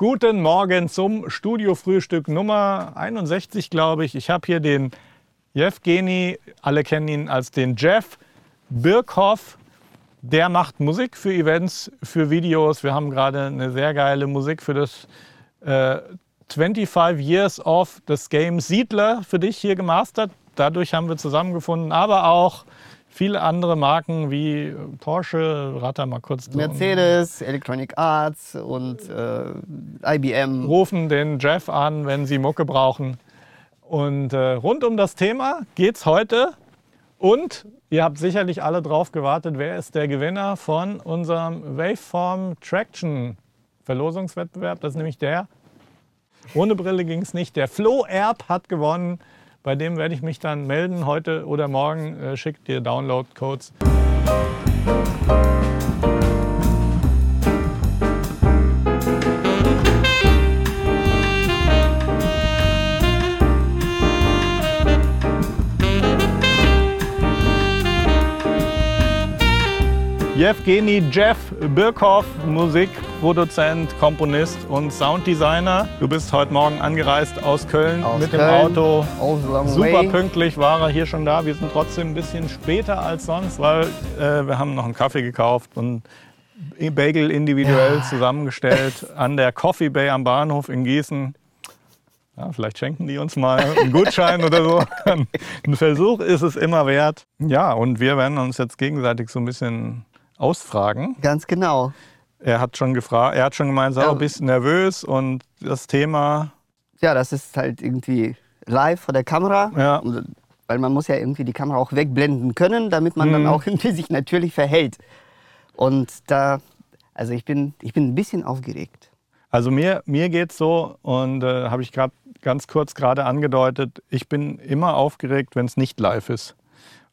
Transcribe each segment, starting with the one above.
Guten Morgen zum Studiofrühstück Nummer 61, glaube ich. Ich habe hier den Jevgeni, alle kennen ihn als den Jeff Birkhoff. Der macht Musik für Events, für Videos. Wir haben gerade eine sehr geile Musik für das äh, 25 Years of das Game Siedler für dich hier gemastert. Dadurch haben wir zusammengefunden, aber auch viele andere Marken wie Porsche, ratter mal kurz. Mercedes, Electronic Arts und äh, IBM. Rufen den Jeff an, wenn sie Mucke brauchen. Und äh, rund um das Thema geht es heute. Und ihr habt sicherlich alle drauf gewartet, wer ist der Gewinner von unserem Waveform Traction Verlosungswettbewerb. Das ist nämlich der. Ohne Brille ging es nicht. Der Flo Erb hat gewonnen. Bei dem werde ich mich dann melden heute oder morgen. Äh, schickt dir Download-Codes. Jevgeni Jeff Birkhoff, Musikproduzent, Komponist und Sounddesigner. Du bist heute Morgen angereist aus Köln Aus mit Köln, dem Auto. Super pünktlich war er hier schon da. Wir sind trotzdem ein bisschen später als sonst, weil äh, wir haben noch einen Kaffee gekauft und Bagel individuell zusammengestellt an der Coffee Bay am Bahnhof in Gießen. Ja, vielleicht schenken die uns mal einen Gutschein oder so. Ein Versuch ist es immer wert. Ja, und wir werden uns jetzt gegenseitig so ein bisschen ausfragen. Ganz genau. Er hat schon gefragt, er hat schon gemeint, so Ja. ein bisschen nervös und das Thema, Ja, das ist halt irgendwie live vor der Kamera. Ja. Weil man muss ja irgendwie die Kamera auch wegblenden können, damit man Mhm. dann auch irgendwie sich natürlich verhält. Und da, also ich bin, ich bin ein bisschen aufgeregt. also mir, mir geht's so und äh, habe ich gerade ganz kurz gerade angedeutet, ich bin immer aufgeregt, wenn es nicht live ist.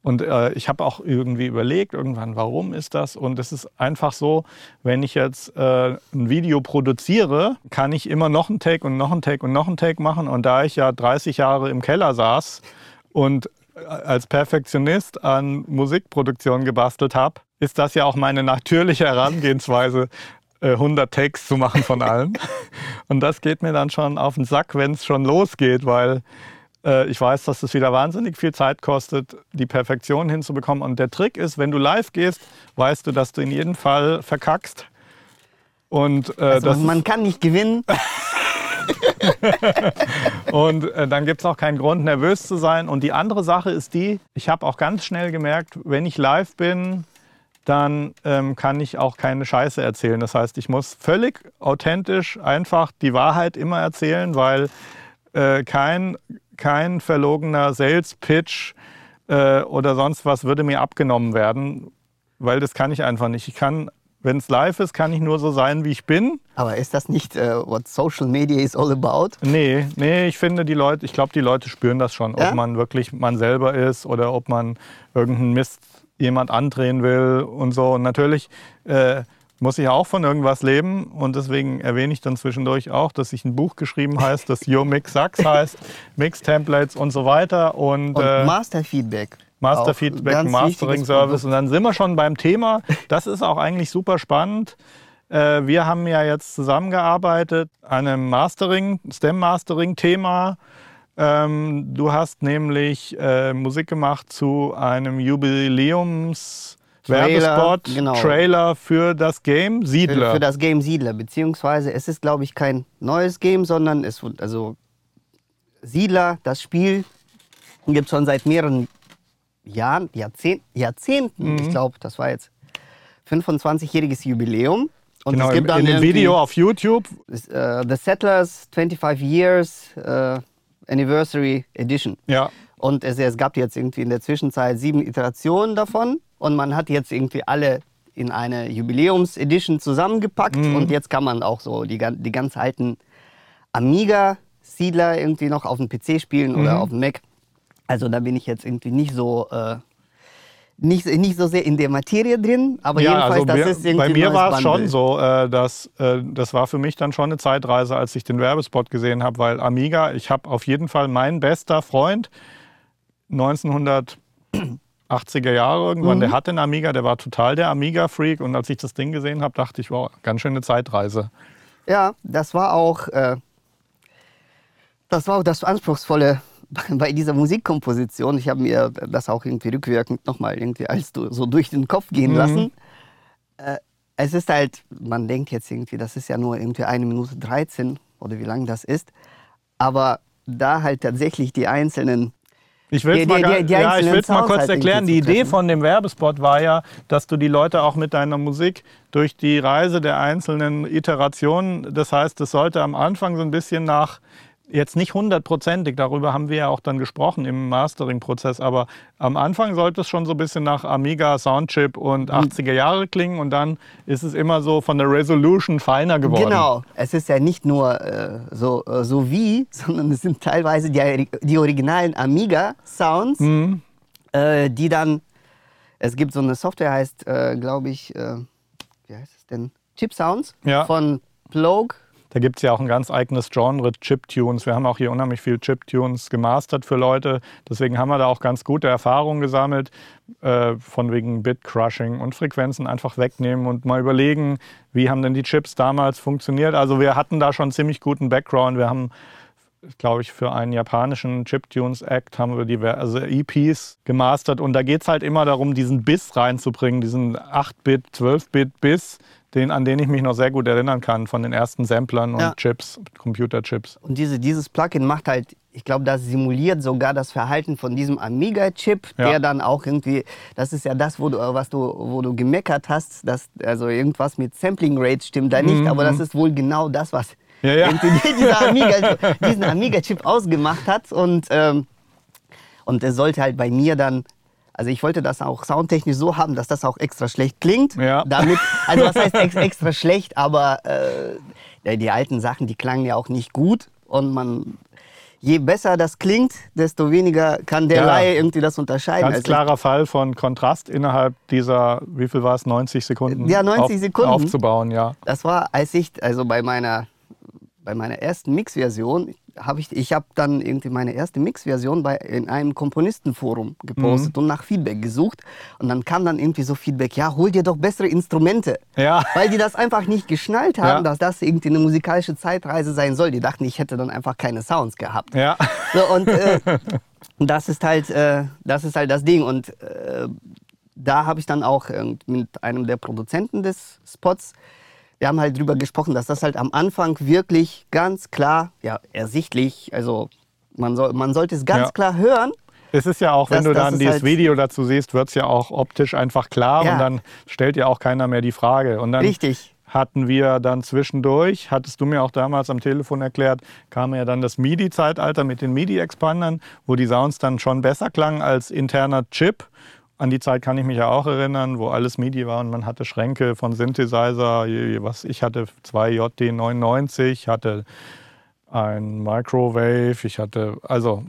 Und äh, ich habe auch irgendwie überlegt, irgendwann, warum ist das? Und es ist einfach so, wenn ich jetzt äh, ein Video produziere, kann ich immer noch einen Take und noch einen Take und noch einen Take machen. Und da ich ja 30 Jahre im Keller saß und äh, als Perfektionist an Musikproduktion gebastelt habe, ist das ja auch meine natürliche Herangehensweise, äh, 100 Takes zu machen von allen. Und das geht mir dann schon auf den Sack, wenn es schon losgeht, weil äh, ich weiß, dass es wieder wahnsinnig viel Zeit kostet, die Perfektion hinzubekommen. Und der Trick ist, wenn du live gehst, weißt du, dass du in jedem Fall verkackst. Und, äh, Also das man, man kann nicht gewinnen. und äh, dann gibt es auch keinen Grund, nervös zu sein. Und die andere Sache ist die, ich habe auch ganz schnell gemerkt, wenn ich live bin, dann ähm, kann ich auch keine Scheiße erzählen. Das heißt, ich muss völlig authentisch einfach die Wahrheit immer erzählen, weil äh, kein, kein verlogener Sales-Pitch äh, oder sonst was würde mir abgenommen werden, weil das kann ich einfach nicht. Ich kann, wenn es live ist, kann ich nur so sein, wie ich bin. Aber ist das nicht, äh, what social media is all about? Nee, nee, ich finde die Leute, ich glaube, die Leute spüren das schon, Ja? ob man wirklich man selber ist oder ob man irgendeinen Mist jemand andrehen will und so. Und natürlich äh, muss ich auch von irgendwas leben und deswegen erwähne ich dann zwischendurch auch, dass ich ein Buch geschrieben heißt, das Your Mix Sucks heißt, Mix Templates und so weiter und, Und äh, Master Feedback. Master Feedback, Mastering Service. Und dann sind wir schon beim Thema. Das ist auch eigentlich super spannend. Äh, Wir haben ja jetzt zusammengearbeitet an einem Mastering, STEM-Mastering-Thema. Ähm, Du hast nämlich äh, Musik gemacht zu einem Jubiläums-Werbespot, Trailer, genau. Trailer für das Game Siedler. Für, für das Game Siedler, beziehungsweise es ist, glaube ich, kein neues Game, sondern es wurde, also Siedler, das Spiel, gibt es schon seit mehreren Jahren, Jahrzehnt, Jahrzehnten. Mhm. Ich glaube, das war jetzt 25-jähriges Jubiläum. Und genau, es gibt dann in dem Video auf YouTube. äh, The Settlers 25 Years äh, Anniversary Edition. Ja, Und es, es gab jetzt irgendwie in der Zwischenzeit sieben Iterationen davon. Und man hat jetzt irgendwie alle in eine Jubiläums-Edition zusammengepackt. Und jetzt kann man auch so die, die ganz alten Amiga-Siedler irgendwie noch auf dem PC spielen oder auf dem Mac. Also da bin ich jetzt irgendwie nicht so, äh, nicht, nicht so sehr in der Materie drin. Aber jedenfalls, also das mir, ist irgendwie bei mir war es schon so, äh, dass äh, das war für mich dann schon eine Zeitreise, als ich den Werbespot gesehen habe, weil Amiga, ich habe auf jeden Fall mein bester Freund 1980er Jahre irgendwann, Mhm. der hatte einen Amiga, der war total der Amiga-Freak und als ich das Ding gesehen habe, dachte ich, wow, ganz schöne Zeitreise. Ja, das war auch, äh, das war auch das Anspruchsvolle bei dieser Musikkomposition. Ich habe mir das auch irgendwie rückwirkend nochmal irgendwie als so durch den Kopf gehen Mhm. lassen. Äh, es ist halt, man denkt jetzt irgendwie, das ist ja nur irgendwie eine Minute 13 oder wie lang das ist. Aber da halt tatsächlich die einzelnen Ich will es mal, die- die- ja, ich einzelnen will's mal kurz halt erklären. Die Idee von dem Werbespot war ja, dass du die Leute auch mit deiner Musik durch die Reise der einzelnen Iterationen, das heißt, es sollte am Anfang so ein bisschen nach, jetzt nicht hundertprozentig, darüber haben wir ja auch dann gesprochen im Mastering-Prozess, aber am Anfang sollte es schon so ein bisschen nach Amiga, Soundchip und 80er Jahre klingen und dann ist es immer so von der Resolution feiner geworden. Genau, es ist ja nicht nur äh, so, äh, so wie, sondern es sind teilweise die, die originalen Amiga-Sounds, Mhm. äh, die dann, es gibt so eine Software, heißt, äh, glaube ich, äh, wie heißt es denn? Chip Sounds Ja. von Plogue. Da gibt es ja auch ein ganz eigenes Genre, Chiptunes. Wir haben auch hier unheimlich viel Chiptunes gemastert für Leute. Deswegen haben wir da auch ganz gute Erfahrungen gesammelt, äh, von wegen Bit-Crushing und Frequenzen einfach wegnehmen und mal überlegen, wie haben denn die Chips damals funktioniert. Also wir hatten da schon ziemlich guten Background. Wir haben, glaube ich, für einen japanischen Chiptunes-Act haben wir diverse EPs gemastert. Und da geht es halt immer darum, diesen Biss reinzubringen, diesen 8-Bit, 12-Bit-Biss, den, an den ich mich noch sehr gut erinnern kann von den ersten Samplern und Ja. Chips, Computerchips. Und diese, dieses Plugin macht halt, ich glaube, das simuliert sogar das Verhalten von diesem Amiga-Chip, Ja. der dann auch irgendwie, das ist ja das, wo du, was du, wo du gemeckert hast, dass also irgendwas mit Sampling Rates stimmt da nicht, aber das ist wohl genau das, was Mhm. Ja, ja. dieser Amiga, diesen Amiga-Chip ausgemacht hat. Und, ähm, und es sollte halt bei mir dann, also ich wollte das auch soundtechnisch so haben, dass das auch extra schlecht klingt. Ja. Damit, also was heißt ex extra schlecht, aber äh, die alten Sachen, die klangen ja auch nicht gut. Und man, je besser das klingt, desto weniger kann der Ja. Laie irgendwie das unterscheiden. Ganz Also klarer Fall von Kontrast innerhalb dieser, wie viel war es, 90 Sekunden? Ja, 90 Sekunden. Aufzubauen, ja. Das war, als ich, also bei meiner, bei meiner ersten Mixversion, habe ich, ich habe dann irgendwie meine erste Mixversion bei, in einem Komponistenforum gepostet Mhm. und nach Feedback gesucht. Und dann kam dann irgendwie so Feedback, ja, hol dir doch bessere Instrumente. Ja. Weil die das einfach nicht geschnallt haben, Ja. dass das irgendwie eine musikalische Zeitreise sein soll. Die dachten, ich hätte dann einfach keine Sounds gehabt. Ja. So, und äh, das, ist halt, äh, das ist halt das Ding. Und äh, da habe ich dann auch mit einem der Produzenten des Spots, wir haben halt drüber gesprochen, dass das halt am Anfang wirklich ganz klar, ja, ersichtlich, also man, soll, man sollte es ganz Ja. klar hören. Es ist ja auch, wenn Das- du dann dieses halt- Video dazu siehst, wird es ja auch optisch einfach klar Ja. und dann stellt ja auch keiner mehr die Frage. Und dann Richtig. hatten wir dann zwischendurch, hattest du mir auch damals am Telefon erklärt, kam ja dann das MIDI-Zeitalter mit den MIDI-Expandern, wo die Sounds dann schon besser klangen als interner Chip. An die Zeit kann ich mich ja auch erinnern, wo alles MIDI war und man hatte Schränke von Synthesizer, was ich hatte zwei JD99, hatte ein Microwave, ich hatte also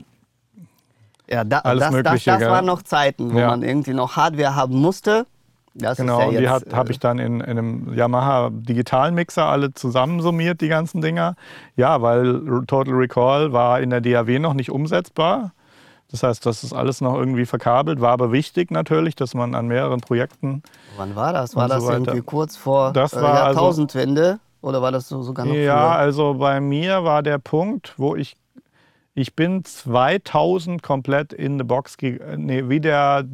Ja, da, Alles das, Mögliche, das, das waren noch Zeiten, wo Ja. man irgendwie noch Hardware haben musste. Das Genau, ja und die habe äh, ich dann in, in einem Yamaha Digitalmixer alle zusammensummiert, die ganzen Dinger. Ja, weil Total Recall war in der DAW noch nicht umsetzbar. Das heißt, das ist alles noch irgendwie verkabelt, war aber wichtig natürlich, dass man an mehreren Projekten. Wann war das? War so das weiter. irgendwie kurz vor Das äh, also- Jahrtausendwende? Oder war das so, sogar noch Ja, früher? also bei mir war der Punkt, wo ich. Ich bin 2000 komplett in the Box, nee, wie der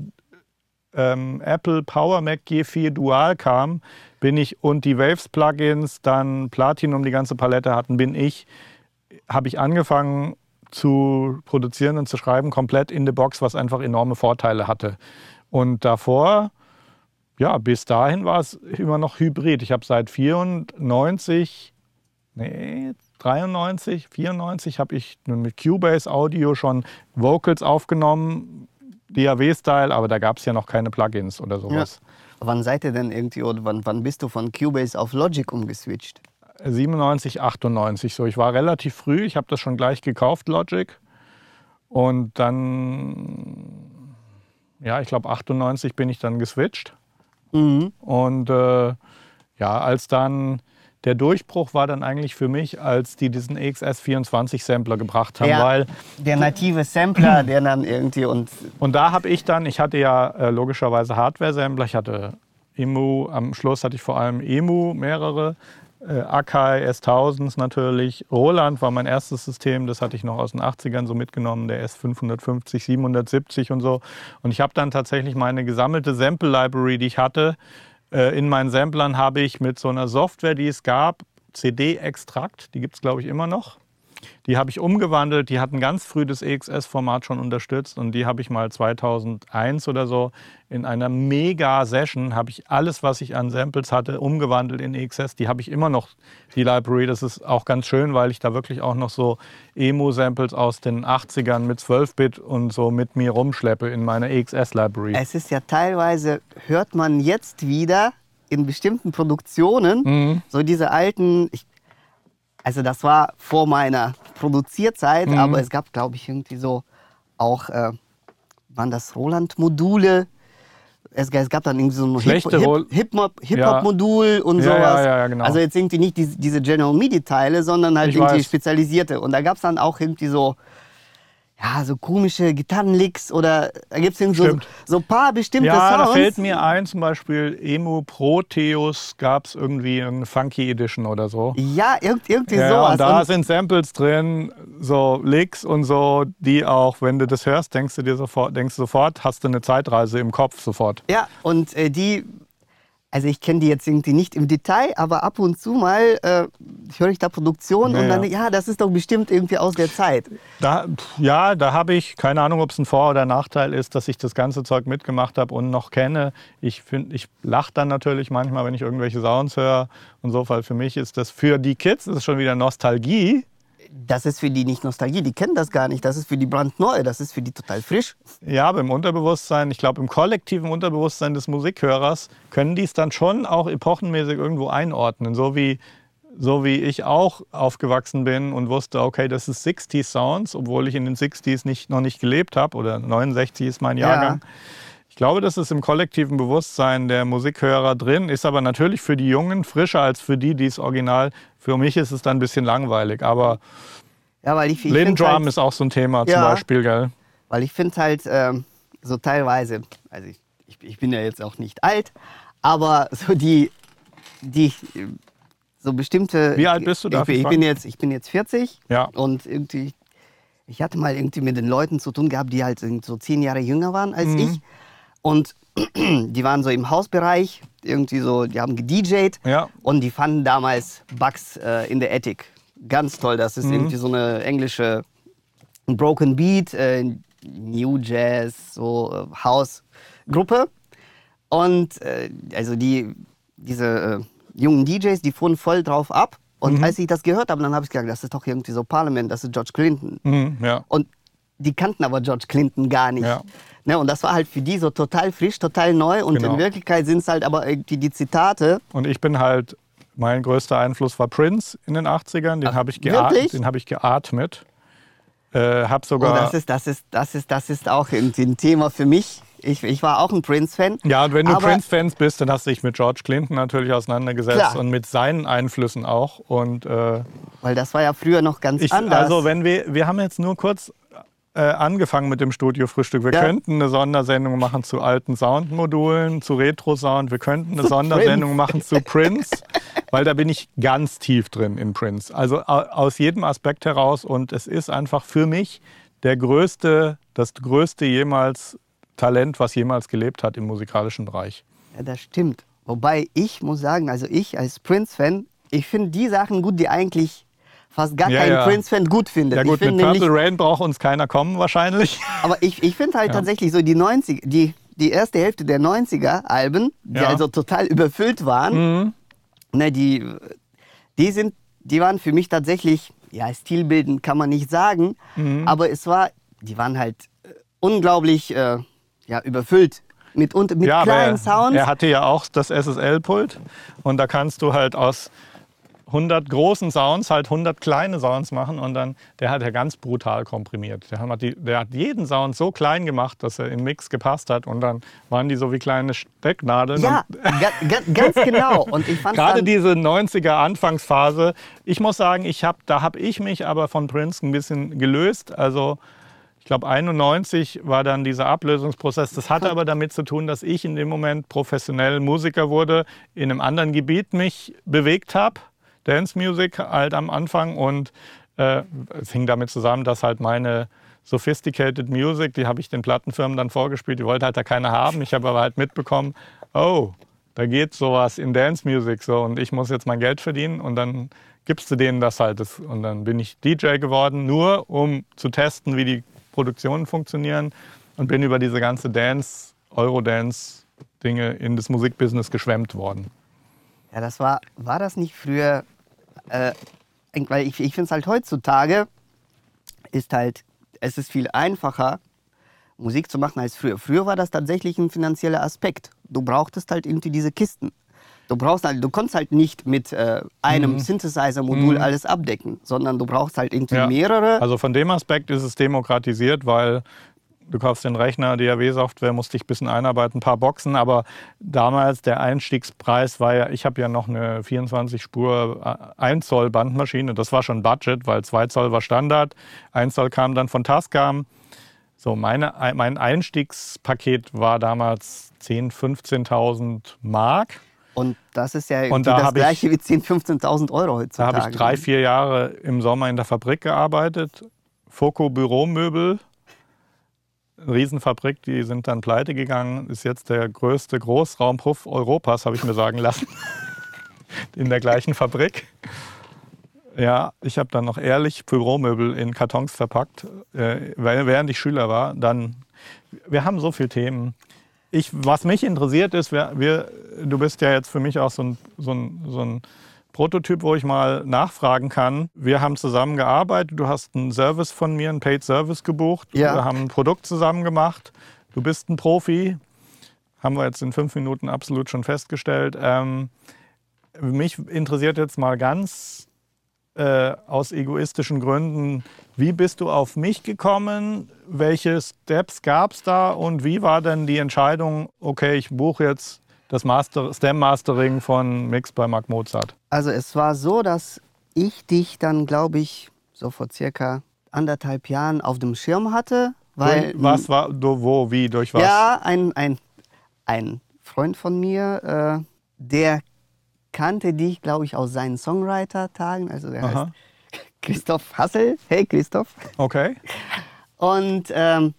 ähm, Apple Power Mac G4 Dual kam, bin ich und die Waves Plugins dann Platinum die ganze Palette hatten, bin ich, habe ich angefangen zu produzieren und zu schreiben komplett in the Box, was einfach enorme Vorteile hatte. Und davor, ja, bis dahin war es immer noch Hybrid. Ich habe seit 94, nee, 93, 94 habe ich nun mit Cubase Audio schon Vocals aufgenommen, DAW-Style, aber da gab es ja noch keine Plugins oder sowas. Wann seid ihr denn irgendwie, oder wann, wann bist du von Cubase auf Logic umgeswitcht? 97, 98 so. Ich war relativ früh, ich habe das schon gleich gekauft, Logic. Und dann, ja, ich glaube 98 bin ich dann geswitcht. Mhm. Und äh, ja, als dann der Durchbruch war dann eigentlich für mich, als die diesen EXS24-Sampler gebracht haben, Ja. weil Der native Sampler, der dann irgendwie und Und da habe ich dann, ich hatte ja äh, logischerweise Hardware-Sampler, ich hatte EMU, am Schluss hatte ich vor allem EMU, mehrere äh, Akai S1000s natürlich. Roland war mein erstes System, das hatte ich noch aus den 80ern so mitgenommen, der S550, 770 und so. Und ich habe dann tatsächlich meine gesammelte Sample-Library, die ich hatte, äh, in meinen Samplern habe ich mit so einer Software, die es gab, CD-Extrakt, die gibt es glaube ich immer noch. Die habe ich umgewandelt, die hatten ganz früh das EXS-Format schon unterstützt und die habe ich mal 2001 oder so in einer Mega-Session, habe ich alles, was ich an Samples hatte, umgewandelt in EXS. Die habe ich immer noch, die Library. Das ist auch ganz schön, weil ich da wirklich auch noch so Emo-Samples aus den 80ern mit 12-Bit und so mit mir rumschleppe in meiner EXS-Library. Es ist ja teilweise, hört man jetzt wieder in bestimmten Produktionen, Mhm. so diese alten, ich, also das war vor meiner Produzierzeit, Mhm. aber es gab, glaube ich, irgendwie so auch, äh, waren das Roland-Module? Es, es gab dann irgendwie so ein Schlechte Roll- Hip-Hop- Hip-Hop-Modul und Ja, sowas. ja, ja, ja, genau. Also jetzt irgendwie nicht diese, diese General MIDI-Teile, sondern halt Ich irgendwie weiß. spezialisierte. Und da gab es dann auch irgendwie so, ja, so komische Gitarrenlicks oder da gibt es so, so ein paar bestimmte Ja, da Sounds. fällt mir ein, zum Beispiel Emu Proteus gab es irgendwie eine Funky Edition oder so. Ja, irg irgendwie Ja, sowas. und da Und- sind Samples drin, so Licks und so, die auch, wenn du das hörst, denkst du dir sofort, denkst sofort, hast du eine Zeitreise im Kopf sofort. ja, und äh, die, also ich kenne die jetzt irgendwie nicht im Detail, aber ab und zu mal äh, höre ich da Produktion Ja, und dann, ja. das ist doch bestimmt irgendwie aus der Zeit. Da, ja, da habe ich keine Ahnung, ob es ein Vor- oder Nachteil ist, dass ich das ganze Zeug mitgemacht habe und noch kenne. Ich ich lache dann natürlich manchmal, wenn ich irgendwelche Sounds höre und so, weil für mich ist das für die Kids das ist schon wieder Nostalgie. Das ist für die nicht Nostalgie, die kennen das gar nicht. Das ist für die brandneu, das ist für die total frisch. Ja, aber im Unterbewusstsein, ich glaube, im kollektiven Unterbewusstsein des Musikhörers können die es dann schon auch epochenmäßig irgendwo einordnen. So wie, so wie ich auch aufgewachsen bin und wusste, okay, das ist 60s Sounds, obwohl ich in den 60s nicht, noch nicht gelebt habe oder 69 ist mein Ja. Ich glaube, das ist im kollektiven Bewusstsein der Musikhörer drin, ist aber natürlich für die Jungen frischer als für die, die es original. Für mich ist es dann ein bisschen langweilig, aber Ja, weil ich, ich Lin finde Drum halt, ist auch so ein Thema zum Ja. Beispiel, gell? weil ich finde halt ähm, so teilweise, also ich, ich, ich bin ja jetzt auch nicht alt, aber so die, die so bestimmte. Wie alt bist du, darf Ich, bin- ich bin jetzt, ich bin jetzt 40 Ja. und irgendwie, ich hatte mal irgendwie mit den Leuten zu tun gehabt, die halt so zehn Jahre jünger waren als Mhm. ich und die waren so im Hausbereich, irgendwie so, die haben gedjed Ja. und die fanden damals Bugs äh, in der Attic. Ganz toll, das Mhm. ist irgendwie so eine englische Broken Beat, äh, New Jazz, so äh, House-Gruppe. Und äh, also die, diese äh, jungen DJs, die fuhren voll drauf ab. Mhm. Und als ich das gehört habe, dann habe ich gedacht, das ist doch irgendwie so Parliament, das ist George Clinton. Mhm, ja. Und die kannten aber George Clinton gar nicht. Ja. Ne, und das war halt für die so total frisch, total neu. Und Genau. in Wirklichkeit sind es halt aber irgendwie die Zitate. Und ich bin halt, mein größter Einfluss war Prince in den 80ern. Den habe ich, wirklich? geat den hab ich geatmet. Äh, hab Oh, sogar. das, ist, das, ist, das, ist, das ist auch irgendwie ein Thema für mich. Ich, ich war auch ein Prince-Fan. ja, und wenn du Prince-Fans bist, dann hast du dich mit George Clinton natürlich auseinandergesetzt Klar. und mit seinen Einflüssen auch. Und äh, Weil das war ja früher noch ganz ich, anders. also wenn wir, wir haben jetzt nur kurz äh, angefangen mit dem Studio-Frühstück. Wir Ja. könnten eine Sondersendung machen zu alten Soundmodulen, zu Retro-Sound. Wir könnten eine Sondersendung machen zu Prince, weil da bin ich ganz tief drin in Prince. Also au- aus jedem Aspekt heraus. Und es ist einfach für mich der größte, das größte jemals Talent, was jemals gelebt hat im musikalischen Bereich. Ja, das stimmt. Wobei ich muss sagen, also ich als Prince-Fan, ich finde die Sachen gut, die eigentlich fast gar Ja, kein ja. Prince-Fan gut findet. Ja gut, ich mit Purple Rain braucht uns keiner kommen wahrscheinlich. aber ich, ich finde halt Ja. tatsächlich so die 90 die, die erste Hälfte der 90er-Alben, die also total überfüllt waren, Mhm. ne, die, die, sind, die waren für mich tatsächlich, ja, stilbildend kann man nicht sagen, Mhm. aber es war, die waren halt äh, unglaublich äh, ja, überfüllt mit, und, mit ja, aber kleinen er, Sounds. er hatte ja auch das SSL-Pult und da kannst du halt aus 100 großen Sounds halt 100 kleine Sounds machen und dann, der hat ja ganz brutal komprimiert. Der hat, die, der hat jeden Sound so klein gemacht, dass er im Mix gepasst hat und dann waren die so wie kleine Stecknadeln. Ja, ganz genau. Und ich fand Gerade diese 90er Anfangsphase, ich muss sagen, ich hab, da habe ich mich aber von Prince ein bisschen gelöst. Also ich glaube 91 war dann dieser Ablösungsprozess. Das hatte aber damit zu tun, dass ich in dem Moment professionell Musiker wurde, in einem anderen Gebiet mich bewegt habe. Dance Music halt am Anfang und äh, es hing damit zusammen, dass halt meine Sophisticated Music, die habe ich den Plattenfirmen dann vorgespielt, die wollte halt da keiner haben. Ich habe aber halt mitbekommen, oh, da geht sowas in Dance Music so und ich muss jetzt mein Geld verdienen und dann gibst du denen das halt. Und dann bin ich DJ geworden, nur um zu testen, wie die Produktionen funktionieren und bin über diese ganze Dance, Eurodance-Dinge in das Musikbusiness geschwemmt worden. Ja, das war, war das nicht früher, äh, weil ich, ich finde es halt heutzutage, ist halt, es ist viel einfacher, Musik zu machen als früher. Früher war das tatsächlich ein finanzieller Aspekt. Du brauchtest halt irgendwie diese Kisten. Du brauchst halt, du konntest halt nicht mit äh, einem Mhm. Synthesizer-Modul Mhm. alles abdecken, sondern du brauchst halt irgendwie Ja. mehrere. Also von dem Aspekt ist es demokratisiert, weil du kaufst den Rechner, DAW-Software, musst dich ein bisschen einarbeiten, ein paar Boxen, aber damals der Einstiegspreis war ja, ich habe ja noch eine 24-Spur 1 Zoll Bandmaschine, das war schon Budget, weil 2 Zoll war Standard, 1 Zoll kam dann von Tascam. So, meine, mein Einstiegspaket war damals 10.000, 15.000 Mark. Und das ist ja Und da das hab ich- gleiche wie 10.000, 15.000 Euro Da heutzutage. habe ich drei, vier Jahre im Sommer in der Fabrik gearbeitet. Foco Büromöbel, Riesenfabrik, die sind dann pleite gegangen. Ist jetzt der größte Großraumpuff Europas, habe ich mir sagen lassen. in der gleichen Fabrik. Ja, ich habe dann noch ehrlich Büromöbel in Kartons verpackt, äh, während ich Schüler war. Dann, wir haben so viele Themen. Ich, was mich interessiert ist, wir, wir, du bist ja jetzt für mich auch so ein, so, ein, so ein Prototyp, wo ich mal nachfragen kann. Wir haben zusammen gearbeitet, du hast einen Service von mir, einen Paid Service gebucht. Ja. Wir haben ein Produkt zusammen gemacht. Du bist ein Profi, haben wir jetzt in fünf Minuten absolut schon festgestellt. Ähm, mich interessiert jetzt mal ganz äh, aus egoistischen Gründen, wie bist du auf mich gekommen? Welche Steps gab es da und wie war denn die Entscheidung, okay, ich buche jetzt das Master, Stem Mastering von Mix bei Mark Mozart? Also es war so, dass ich dich dann, glaube ich, so vor circa anderthalb Jahren auf dem Schirm hatte. Weil, was war, du, wo, wie, durch was? Ja, ein, ein, ein Freund von mir, äh, der kannte dich, glaube ich, aus seinen Songwriter-Tagen. Also der heißt Aha. Christoph Hassel. Hey Christoph. Okay. Und ähm,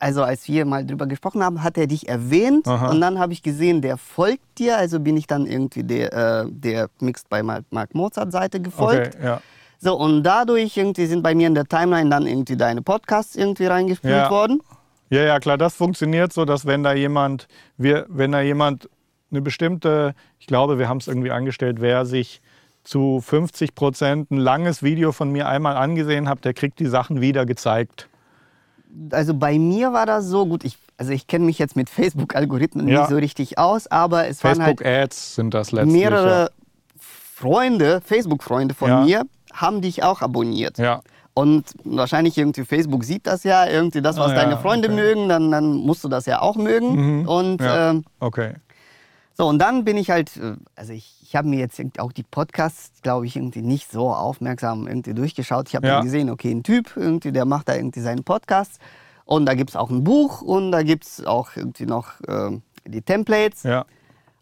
also als wir mal drüber gesprochen haben, hat er dich erwähnt Aha. und dann habe ich gesehen, der folgt dir. Also bin ich dann irgendwie der, äh, der Mixed bei Mark Mozart Seite gefolgt. Okay, ja. So und dadurch irgendwie sind bei mir in der Timeline dann irgendwie deine Podcasts irgendwie reingespielt Ja. worden. Ja, ja, klar, das funktioniert so, dass wenn da jemand, wir, wenn da jemand eine bestimmte, ich glaube, wir haben es irgendwie angestellt, wer sich zu 50 Prozent ein langes Video von mir einmal angesehen hat, der kriegt die Sachen wieder gezeigt. Also bei mir war das so gut. Ich, also ich kenne mich jetzt mit Facebook-Algorithmen Ja. nicht so richtig aus, aber es waren halt Facebook-Ads sind das letztlich. mehrere Freunde, Facebook-Freunde von Ja. mir, haben dich auch abonniert. Ja. Und wahrscheinlich irgendwie Facebook sieht das ja, irgendwie das, was Ah, deine Freunde okay. mögen, dann, dann musst du das ja auch mögen. Mhm. Und Ja. ähm, Okay. so, und dann bin ich halt, äh, also ich, ich habe mir jetzt auch die Podcasts, glaube ich, irgendwie nicht so aufmerksam irgendwie durchgeschaut. Ich habe Ja. dann gesehen, okay, ein Typ, irgendwie, der macht da irgendwie seinen Podcast. Und da gibt es auch ein Buch und da gibt es auch irgendwie noch ähm, die Templates. Ja.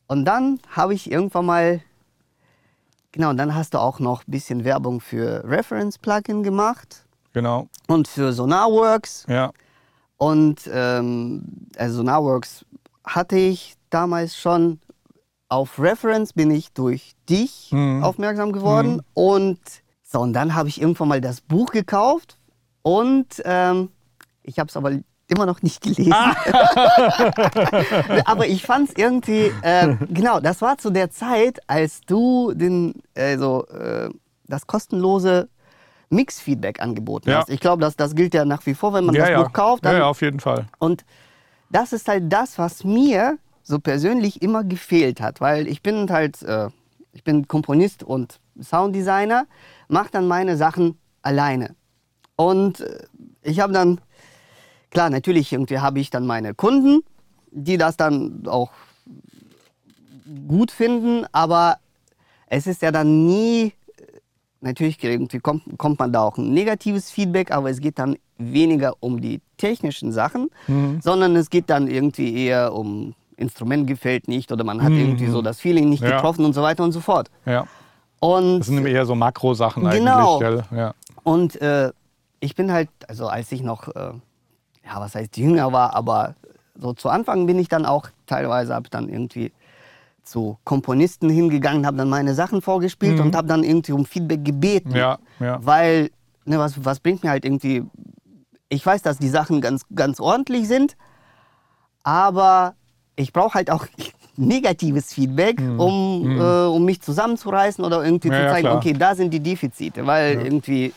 Und dann habe ich irgendwann mal, genau, und dann hast du auch noch ein bisschen Werbung für Reference-Plugin gemacht Genau. und für Sonarworks. Ja. Und ähm, also Sonarworks hatte ich damals schon. Auf Reference bin ich durch dich Mhm. aufmerksam geworden. Mhm. Und so, und dann habe ich irgendwann mal das Buch gekauft und ähm, ich habe es aber immer noch nicht gelesen. Ah. aber ich fand es irgendwie, äh, genau, das war zu der Zeit, als du den, also, äh, das kostenlose Mix-Feedback angeboten Ja. hast. Ich glaube, das, das gilt ja nach wie vor, wenn man ja, das ja. Buch kauft. ja, Dann, ja, auf jeden Fall. Und das ist halt das, was mir so persönlich immer gefehlt hat, weil ich bin halt, äh, ich bin Komponist und Sounddesigner, mache dann meine Sachen alleine. Und äh, ich habe dann, klar, natürlich irgendwie habe ich dann meine Kunden, die das dann auch gut finden, aber es ist ja dann nie, natürlich irgendwie kommt, kommt man da auch ein negatives Feedback, aber es geht dann weniger um die technischen Sachen, Mhm. sondern es geht dann irgendwie eher um Instrument gefällt nicht oder man hat Mhm. irgendwie so das Feeling nicht Ja. getroffen und so weiter und so fort. Ja. Und Das sind eher so Makrosachen Genau. eigentlich, gell? Ja. Und äh, ich bin halt, also als ich noch, äh, ja, was heißt jünger war, aber so zu Anfang bin ich dann auch teilweise, habe ich dann irgendwie zu Komponisten hingegangen, habe dann meine Sachen vorgespielt und habe dann irgendwie um Feedback gebeten. Mhm. Ja, ja. Weil, ne, was, was bringt mir halt irgendwie, ich weiß, dass die Sachen ganz, ganz ordentlich sind, aber ich brauche halt auch negatives Feedback, um, Äh, um mich zusammenzureißen oder irgendwie Mhm. Ja, zu ja, zeigen, klar. okay, da sind die Defizite, weil irgendwie,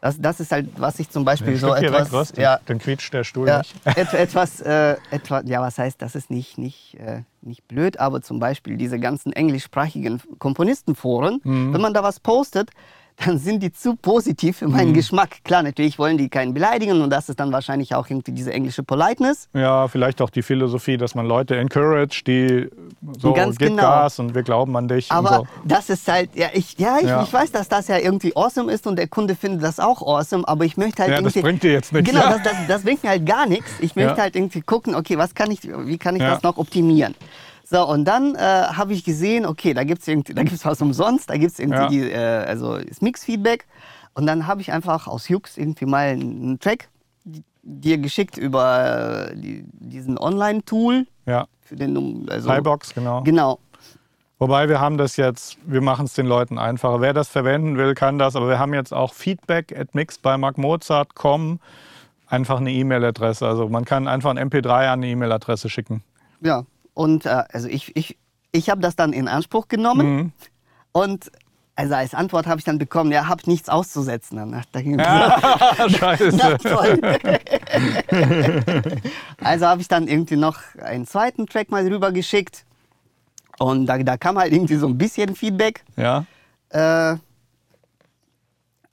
das, das ist halt, was ich zum Beispiel Ein so etwas, was? ja, Dann quietscht der Stuhl ja, nicht. et, etwas, äh, etwa, ja, was heißt, das ist nicht, nicht, äh, nicht blöd, aber zum Beispiel diese ganzen englischsprachigen Komponistenforen, Mhm. wenn man da was postet, dann sind die zu positiv für Mhm. meinen Geschmack. Klar, natürlich wollen die keinen beleidigen und das ist dann wahrscheinlich auch irgendwie diese englische Politeness. Ja, vielleicht auch die Philosophie, dass man Leute encourage, die so, Ganz gib genau. Gas und wir glauben an dich. Aber so. das ist halt, ja, ich, ja, ich, Ja. ich weiß, dass das ja irgendwie awesome ist und der Kunde findet das auch awesome, aber ich möchte halt Ja, das irgendwie. bringt dir jetzt nichts, Genau, das, das, das bringt mir halt gar nichts. Ich möchte Ja. halt irgendwie gucken, okay, was kann ich, wie kann ich das noch optimieren? So, und dann äh, habe ich gesehen, okay, da gibt es da gibt's was umsonst, da gibt es irgendwie Ja. die, äh, also das Mix-Feedback. Und dann habe ich einfach aus Jux irgendwie mal einen Track dir geschickt über äh, die, diesen Online-Tool Ja, für den also, Highbox, genau. Genau. Wobei wir haben das jetzt, wir machen es den Leuten einfacher. Wer das verwenden will, kann das. Aber wir haben jetzt auch feedback at mixedbymarkmozart.com einfach eine E-Mail-Adresse. Also man kann einfach ein MP3 an eine E-Mail-Adresse schicken. Ja, und äh, also ich, ich, ich habe das dann in Anspruch genommen Mhm. und also als Antwort habe ich dann bekommen, ja, hab nichts auszusetzen. Dann dachte ich Ah, Scheiße. na toll. also habe ich dann irgendwie noch einen zweiten Track mal rüber geschickt und da, da kam halt irgendwie so ein bisschen Feedback. Ja, Äh,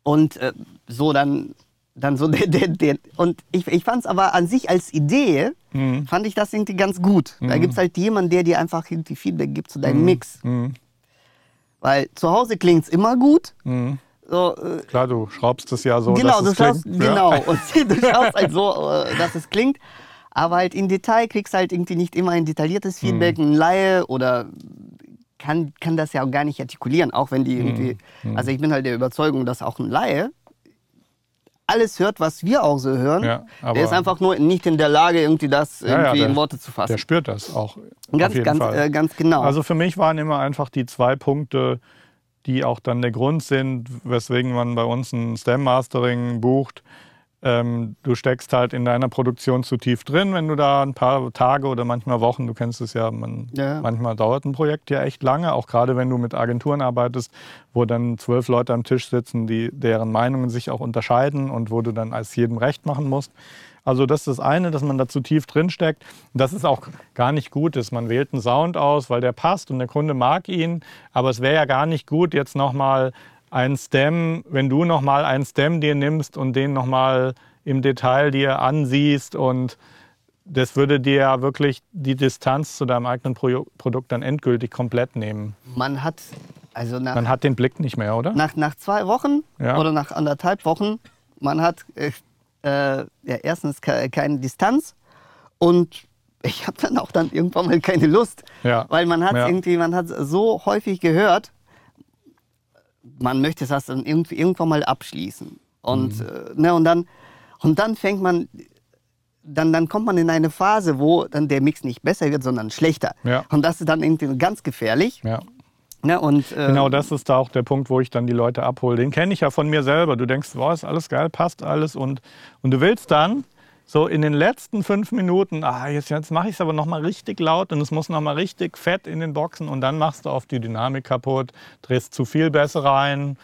und äh, so dann, dann so der, der, der und ich, ich fand es aber an sich als Idee, Mhm. fand ich das irgendwie ganz gut. Da gibt es halt jemanden, der dir einfach irgendwie Feedback gibt zu deinem Mix. Mhm. Weil zu Hause klingt es immer gut. Mhm. So, äh, klar, du schraubst es ja so, genau, du dass es schaust, klingt. Ja. genau, und du schaust halt so, äh, dass es klingt. Aber halt im Detail kriegst halt irgendwie nicht immer ein detailliertes Mhm. Feedback, ein Laie oder kann, kann das ja auch gar nicht artikulieren, auch wenn Mhm. die irgendwie. Also ich bin halt der Überzeugung, dass auch ein Laie alles hört, was wir auch so hören. Ja, der ist einfach nur nicht in der Lage, irgendwie das Ja, irgendwie der- in Worte zu fassen. Der spürt das auch. Ganz, ganz, äh, ganz genau. Also für mich waren immer einfach die zwei Punkte, die auch dann der Grund sind, weswegen man bei uns ein Stem-Mastering bucht. Ähm, du steckst halt in deiner Produktion zu tief drin, wenn du da ein paar Tage oder manchmal Wochen, du kennst es ja, man, Ja. manchmal dauert ein Projekt ja echt lange, auch gerade wenn du mit Agenturen arbeitest, wo dann zwölf Leute am Tisch sitzen, die, deren Meinungen sich auch unterscheiden und wo du dann als jedem recht machen musst. Also das ist das eine, dass man da zu tief drin steckt. Das ist auch gar nicht gut ist. Man wählt einen Sound aus, weil der passt und der Kunde mag ihn. Aber es wäre ja gar nicht gut, jetzt nochmal einen Stem, wenn du nochmal einen Stem dir nimmst und den nochmal im Detail dir ansiehst und das würde dir ja wirklich die Distanz zu deinem eigenen Pro Produkt dann endgültig komplett nehmen. man hat, also nach, Man hat den Blick nicht mehr, oder? nach, nach zwei Wochen Ja. oder nach anderthalb Wochen, man hat äh, äh, ja, erstens ke keine Distanz und ich habe dann auch dann irgendwann mal keine Lust, Ja. weil man hat irgendwie, man hat so häufig gehört, man möchte das dann irgendwie irgendwann mal abschließen und Mhm. äh, ne und dann und dann fängt man dann, dann kommt man in eine Phase, wo dann der Mix nicht besser wird, sondern schlechter. Ja. Und das ist dann irgendwie ganz gefährlich. Ja. Ne? Und, äh, Genau das ist da auch der Punkt, wo ich dann die Leute abhole. Den kenne ich ja von mir selber. Du denkst, boah, ist alles geil, passt alles. Und, und du willst dann so in den letzten fünf Minuten, ah, jetzt, jetzt mache ich es aber nochmal richtig laut und es muss nochmal richtig fett in den Boxen und dann machst du auf die Dynamik kaputt, drehst zu viel Bässe rein.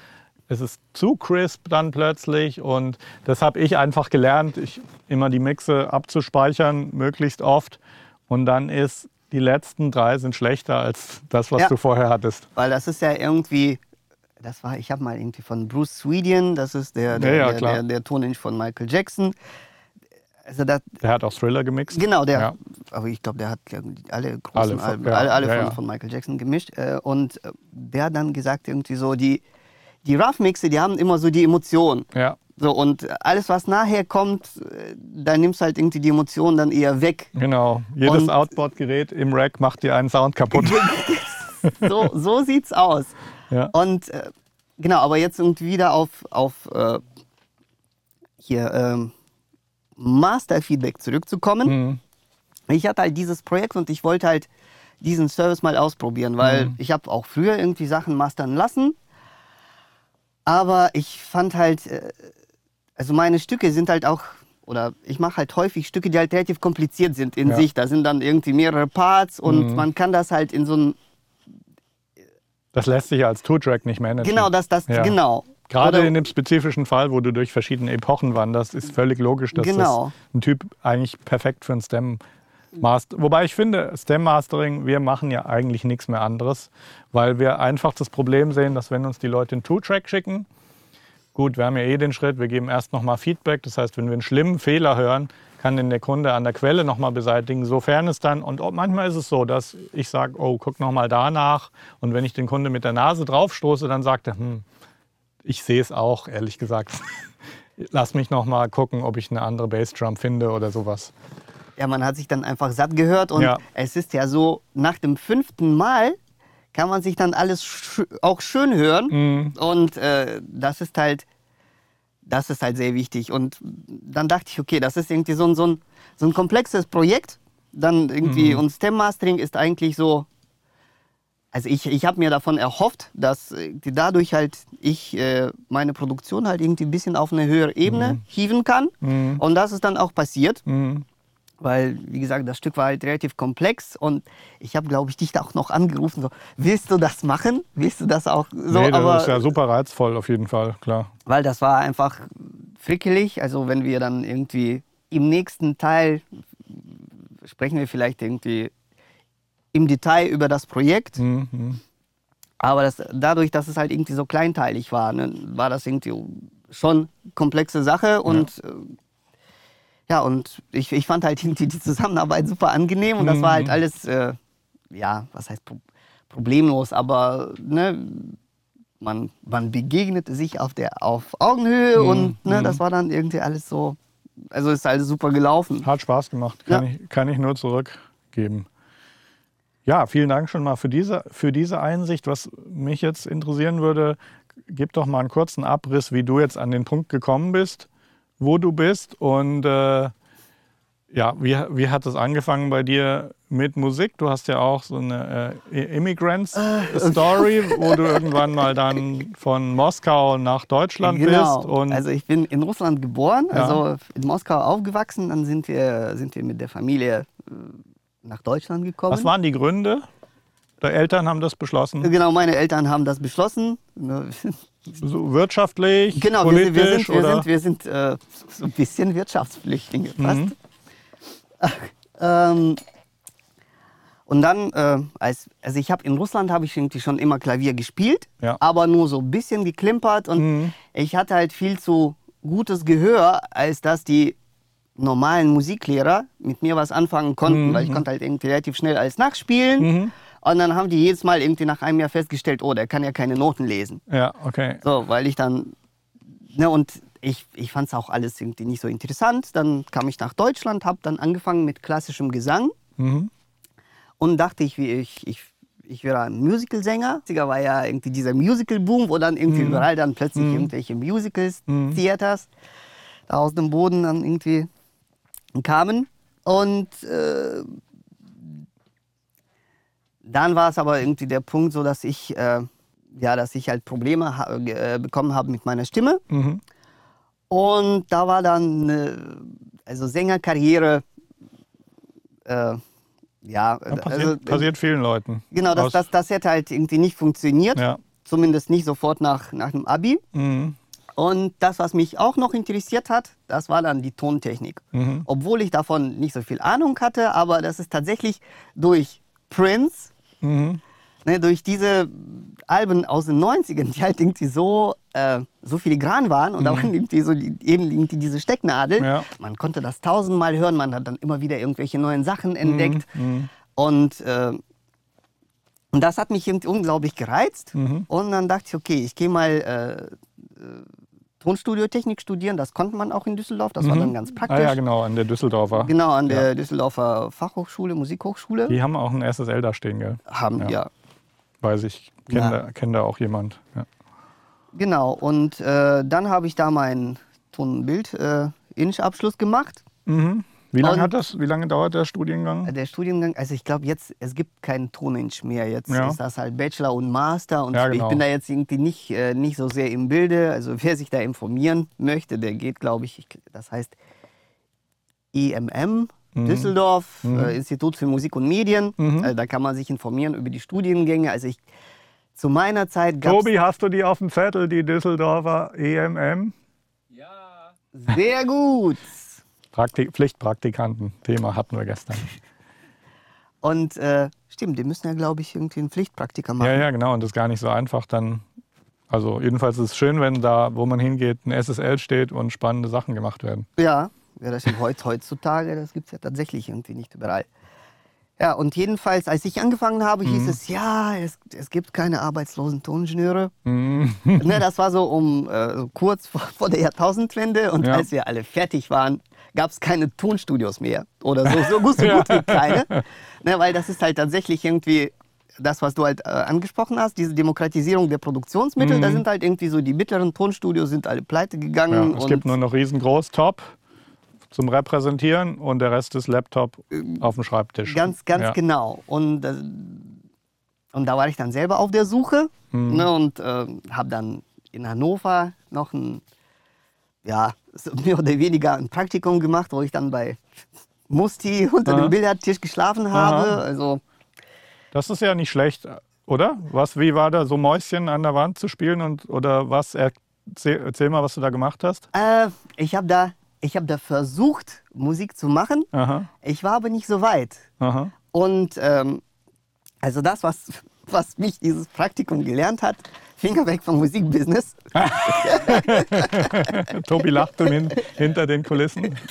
Es ist zu crisp dann plötzlich und das habe ich einfach gelernt, ich, immer die Mixe abzuspeichern, möglichst oft. Und dann ist, die letzten drei sind schlechter als das, was Ja. du vorher hattest. Weil das ist ja irgendwie, das war, ich habe mal irgendwie von Bruce Swedian, das ist der, der, Ja, ja, der, der, der Toningenieur von Michael Jackson. Also das, Der hat auch Thriller gemixt. genau, der, Ja. aber ich glaube, der hat alle großen Alle von- Alben, ja, alle, alle ja, von, von Michael Jackson gemischt. Äh, Und äh, der hat dann gesagt, irgendwie so, die, die Rough-Mixe, die haben immer so die Emotion. Ja, So, und alles, was nachher kommt, äh, da nimmst du halt irgendwie die Emotionen dann eher weg. genau. Jedes Outboard-Gerät im Rack macht dir einen Sound kaputt. So, so sieht's aus. Ja. Und genau, aber jetzt irgendwie wieder auf, auf hier ähm, Master-Feedback zurückzukommen. Mhm. Ich hatte halt dieses Projekt und ich wollte halt diesen Service mal ausprobieren, weil Mhm. ich habe auch früher irgendwie Sachen mastern lassen. Aber ich fand halt, äh, also meine Stücke sind halt auch, oder ich mache halt häufig Stücke, die halt relativ kompliziert sind in Ja. sich. Da sind dann irgendwie mehrere Parts und Mhm. man kann das halt in so ein, Das lässt sich als Two-Track nicht managen. genau, das, das, Ja. genau. Gerade Oder- in dem spezifischen Fall, wo du durch verschiedene Epochen wanderst, ist völlig logisch, dass Genau. das ein Typ eigentlich perfekt für ein Stem Master. Wobei ich finde, Stem Mastering, wir machen ja eigentlich nichts mehr anderes, weil wir einfach das Problem sehen, dass wenn uns die Leute einen Two-Track schicken, gut, wir haben ja eh den Schritt, wir geben erst nochmal Feedback. Das heißt, wenn wir einen schlimmen Fehler hören, kann den der Kunde an der Quelle nochmal beseitigen, sofern es dann, und manchmal ist es so, dass ich sage, oh, guck nochmal danach. Und wenn ich den Kunde mit der Nase draufstoße, dann sagt er, hm, ich sehe es auch, ehrlich gesagt. Lass mich noch mal gucken, ob ich eine andere Bassdrum finde oder sowas. Ja, man hat sich dann einfach satt gehört und Ja. es ist ja so, nach dem fünften Mal kann man sich dann alles sch auch schön hören Mhm. und äh, das ist halt, das ist halt sehr wichtig und dann dachte ich, okay, das ist irgendwie so ein, so ein, so ein komplexes Projekt, dann irgendwie Mhm. und Stem Mastering ist eigentlich so, also ich, ich habe mir davon erhofft, dass äh, dadurch halt ich äh, meine Produktion halt irgendwie ein bisschen auf eine höhere Ebene hieven kann Mhm. und das ist dann auch passiert. Mhm. Weil, wie gesagt, das Stück war halt relativ komplex und ich habe, glaube ich, dich da auch noch angerufen, so, willst du das machen? Willst du das auch so? nee, das aber, ist ja super reizvoll auf jeden Fall, klar. weil das war einfach frickelig. Also wenn wir dann irgendwie im nächsten Teil sprechen wir vielleicht irgendwie im Detail über das Projekt. Mhm. Mhm. Aber das, dadurch, dass es halt irgendwie so kleinteilig war, ne, war das irgendwie schon komplexe Sache und äh, ja, und ich, ich fand halt irgendwie die Zusammenarbeit super angenehm und das war halt Mhm. alles, äh, ja, was heißt pro problemlos, aber ne, man, man begegnete sich auf, der, auf Augenhöhe Mhm, und ne, mhm. das war dann irgendwie alles so, also ist alles super gelaufen. Hat Spaß gemacht, kann, Ja. ich, kann ich nur zurückgeben. Ja, vielen Dank schon mal für diese, für diese Einsicht. Was mich jetzt interessieren würde, gib doch mal einen kurzen Abriss, wie du jetzt an den Punkt gekommen bist, wo du bist und äh, ja, wie, wie hat es angefangen bei dir mit Musik? Du hast ja auch so eine äh, Immigrants-Story, wo du irgendwann mal dann von Moskau nach Deutschland Genau. bist. Und also ich bin in Russland geboren, Ja. also in Moskau aufgewachsen. Dann sind wir, sind wir mit der Familie äh, nach Deutschland gekommen. was waren die Gründe? Die Eltern haben das beschlossen. Genau, meine Eltern haben das beschlossen. So wirtschaftlich, Genau, wir, politisch sind- wir sind, wir sind, wir sind äh, so ein bisschen Wirtschaftsflüchtlinge fast. Mhm. ähm, und dann, äh, als, also ich habe in Russland habe ich irgendwie schon immer Klavier gespielt, Ja. aber nur so ein bisschen geklimpert und Mhm. ich hatte halt viel zu gutes Gehör, als dass die normalen Musiklehrer mit mir was anfangen konnten, Mhm. weil ich konnte halt irgendwie relativ schnell alles nachspielen. Mhm. Und dann haben die jedes Mal irgendwie nach einem Jahr festgestellt, oh, der kann ja keine Noten lesen. Ja, okay. So, weil ich dann, ne, und ich, ich fand es auch alles irgendwie nicht so interessant. Dann kam ich nach Deutschland, habe dann angefangen mit klassischem Gesang Mhm. und dachte ich, wie ich, ich, ich wäre ein Musicalsänger. Da war ja irgendwie dieser Musical-Boom, wo dann irgendwie überall dann plötzlich irgendwelche Musicals, Mhm. Theaters da aus dem Boden dann irgendwie kamen. Und äh, dann war es aber irgendwie der Punkt so, dass ich, äh, ja, dass ich halt Probleme ha äh, bekommen habe mit meiner Stimme. Mhm. Und da war dann eine also Sängerkarriere, äh, ja, Ja, passiert, also, passiert vielen Leuten. genau, das, das, das hätte halt irgendwie nicht funktioniert, Ja. zumindest nicht sofort nach, nach dem Abi. Mhm. Und das, was mich auch noch interessiert hat, das war dann die Tontechnik. Mhm. Obwohl ich davon nicht so viel Ahnung hatte, aber das ist tatsächlich durch Prince, Mhm. ne, durch diese Alben aus den 90ern, die halt irgendwie so, äh, so filigran waren und da waren irgendwie so die, eben irgendwie diese Stecknadel. Mhm. Ja. Man konnte das tausendmal hören, man hat dann immer wieder irgendwelche neuen Sachen entdeckt. Mhm. Und, äh, und das hat mich irgendwie unglaublich gereizt. Mhm. Und dann dachte ich, okay, ich gehe mal äh, äh, Tonstudiotechnik studieren. Das konnte man auch in Düsseldorf, das war dann ganz praktisch. Ah ja, genau, an der Düsseldorfer. Genau, an der Düsseldorfer Fachhochschule, Musikhochschule. Die haben auch ein SSL da stehen, gell? Haben, Ja. ja. weiß ich, kenne Ja. da, kenn da auch jemand. Ja. Genau, und äh, dann habe ich da meinen Ton- und Bild-Inch-Abschluss gemacht. Mhm. Wie lange hat das, wie lange dauert der Studiengang? Der Studiengang, also ich glaube jetzt, es gibt keinen Toninch mehr. Jetzt Ja. ist das halt Bachelor und Master und Ja, ich genau. bin da jetzt irgendwie nicht, äh, nicht so sehr im Bilde. Also wer sich da informieren möchte, der geht, glaube ich, ich, das heißt IMM Mhm. Düsseldorf, äh, Institut für Musik und Medien. Mhm. Also da kann man sich informieren über die Studiengänge. Also ich, zu meiner Zeit gab Tobi, hast du die auf dem Zettel, die Düsseldorfer EMM? sehr gut. Praktik Pflichtpraktikanten, Thema hatten wir gestern. Und äh, stimmt, die müssen ja, glaube ich, irgendwie einen Pflichtpraktiker machen. Ja, ja, genau. Und das ist gar nicht so einfach dann. Also jedenfalls ist es schön, wenn da, wo man hingeht, ein SSL steht und spannende Sachen gemacht werden. Ja, ja das stimmt. Heut, heutzutage, das gibt es ja tatsächlich irgendwie nicht überall. Ja, und jedenfalls, als ich angefangen habe, Mhm. hieß es, ja, es, es gibt keine arbeitslosen Toningenieure. Mhm. ne, das war so um äh, kurz vor, vor der Jahrtausendwende und Ja. als wir alle fertig waren, gab es keine Tonstudios mehr. Oder so, so gut, so gut wie keine. Ne, weil das ist halt tatsächlich irgendwie das, was du halt äh, angesprochen hast, diese Demokratisierung der Produktionsmittel. Da sind halt irgendwie so die mittleren Tonstudios sind alle pleite Mhm. Ja, gegangen. es gibt nur noch riesengroß Top zum Repräsentieren und der Rest ist Laptop auf dem Schreibtisch. Ganz, ganz ja. genau. Und, äh, und da war ich dann selber auf der Suche Mhm. ne, und äh, habe dann in Hannover noch ein, ja, mehr oder weniger ein Praktikum gemacht, wo ich dann bei Musti unter Aha. dem Billardtisch geschlafen habe. Aha. Also Das ist ja nicht schlecht, oder? Was, wie war da so Mäuschen an der Wand zu spielen und oder was? Erzähl, erzähl mal, was du da gemacht hast. äh, ich habe da, ich hab da versucht, Musik zu machen. Aha, Ich war aber nicht so weit. Und ähm, also das, was, was mich dieses Praktikum gelernt hat, Finger weg vom Musikbusiness. Tobi lacht und hin, hinter den Kulissen.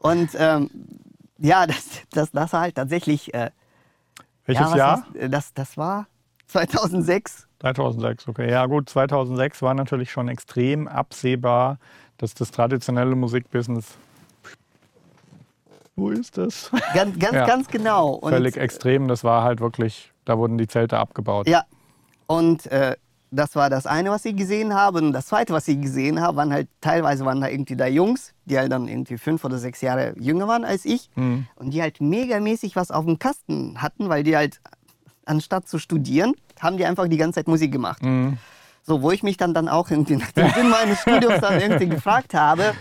Und ähm, ja, das, das, das war halt tatsächlich. Äh, Welches ja, Jahr? heißt, äh, das, das war 2006. 2006, okay. Ja gut, 2006 war natürlich schon extrem absehbar, dass das traditionelle Musikbusiness... Wo ist das? Ganz, ganz, Ja. ganz genau. Und, Völlig extrem. Das war halt wirklich, da wurden die Zelte abgebaut. Ja. Und äh, das war das eine, was ich gesehen habe. Und das zweite, was ich gesehen habe, waren halt teilweise waren da irgendwie da Jungs, die halt dann irgendwie fünf oder sechs Jahre jünger waren als ich. Mhm. Und die halt megamäßig was auf dem Kasten hatten, weil die halt, anstatt zu studieren, haben die einfach die ganze Zeit Musik gemacht. Mhm. So, wo ich mich dann, dann auch irgendwie nach dem Sinn meines Studiums dann irgendwie gefragt habe.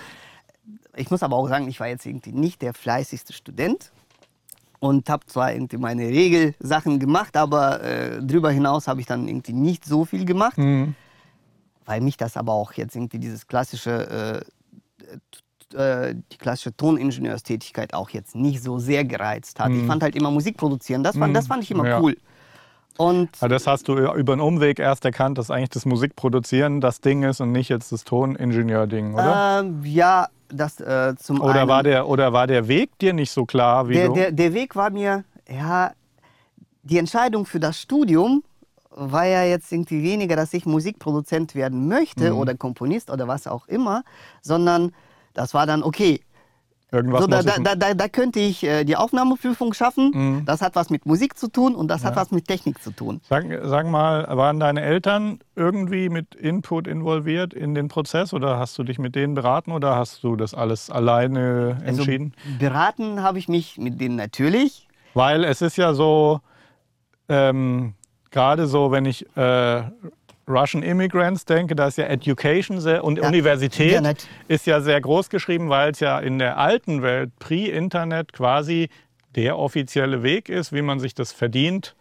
Ich muss aber auch sagen, ich war jetzt irgendwie nicht der fleißigste Student und habe zwar irgendwie meine Regelsachen gemacht, aber äh, darüber hinaus habe ich dann irgendwie nicht so viel gemacht, Mhm. weil mich das aber auch jetzt irgendwie dieses klassische, äh, äh, die klassische Toningenieurstätigkeit auch jetzt nicht so sehr gereizt hat. Ich fand halt immer Musik produzieren, das fand, das fand ich immer Mhm. Ja. cool. Und Ja, das hast du über einen Umweg erst erkannt, dass eigentlich das Musikproduzieren das Ding ist und nicht jetzt das Toningenieur-Ding, oder? ähm, ja, das äh, zum oder, einen. war der, oder war der Weg dir nicht so klar, wie der, du... der, der Weg war mir, ja, die Entscheidung für das Studium war ja jetzt irgendwie weniger, dass ich Musikproduzent werden möchte Mhm. oder Komponist oder was auch immer, sondern das war dann, okay, Irgendwas so, da, da, da, da, könnte ich äh, die Aufnahmeprüfung schaffen, Mhm. das hat was mit Musik zu tun und das hat was mit Technik zu tun. Sag, sag mal, waren deine Eltern irgendwie mit Input involviert in den Prozess oder hast du dich mit denen beraten oder hast du das alles alleine Also entschieden? beraten habe ich mich mit denen natürlich. Weil es ist ja so, ähm, gerade so, wenn ich äh, Russian Immigrants denke, da ist ja Education sehr, und Ja. Universität nat- ist ja sehr groß geschrieben, weil es ja in der alten Welt, pre-Internet, quasi der offizielle Weg ist, wie man sich das verdient,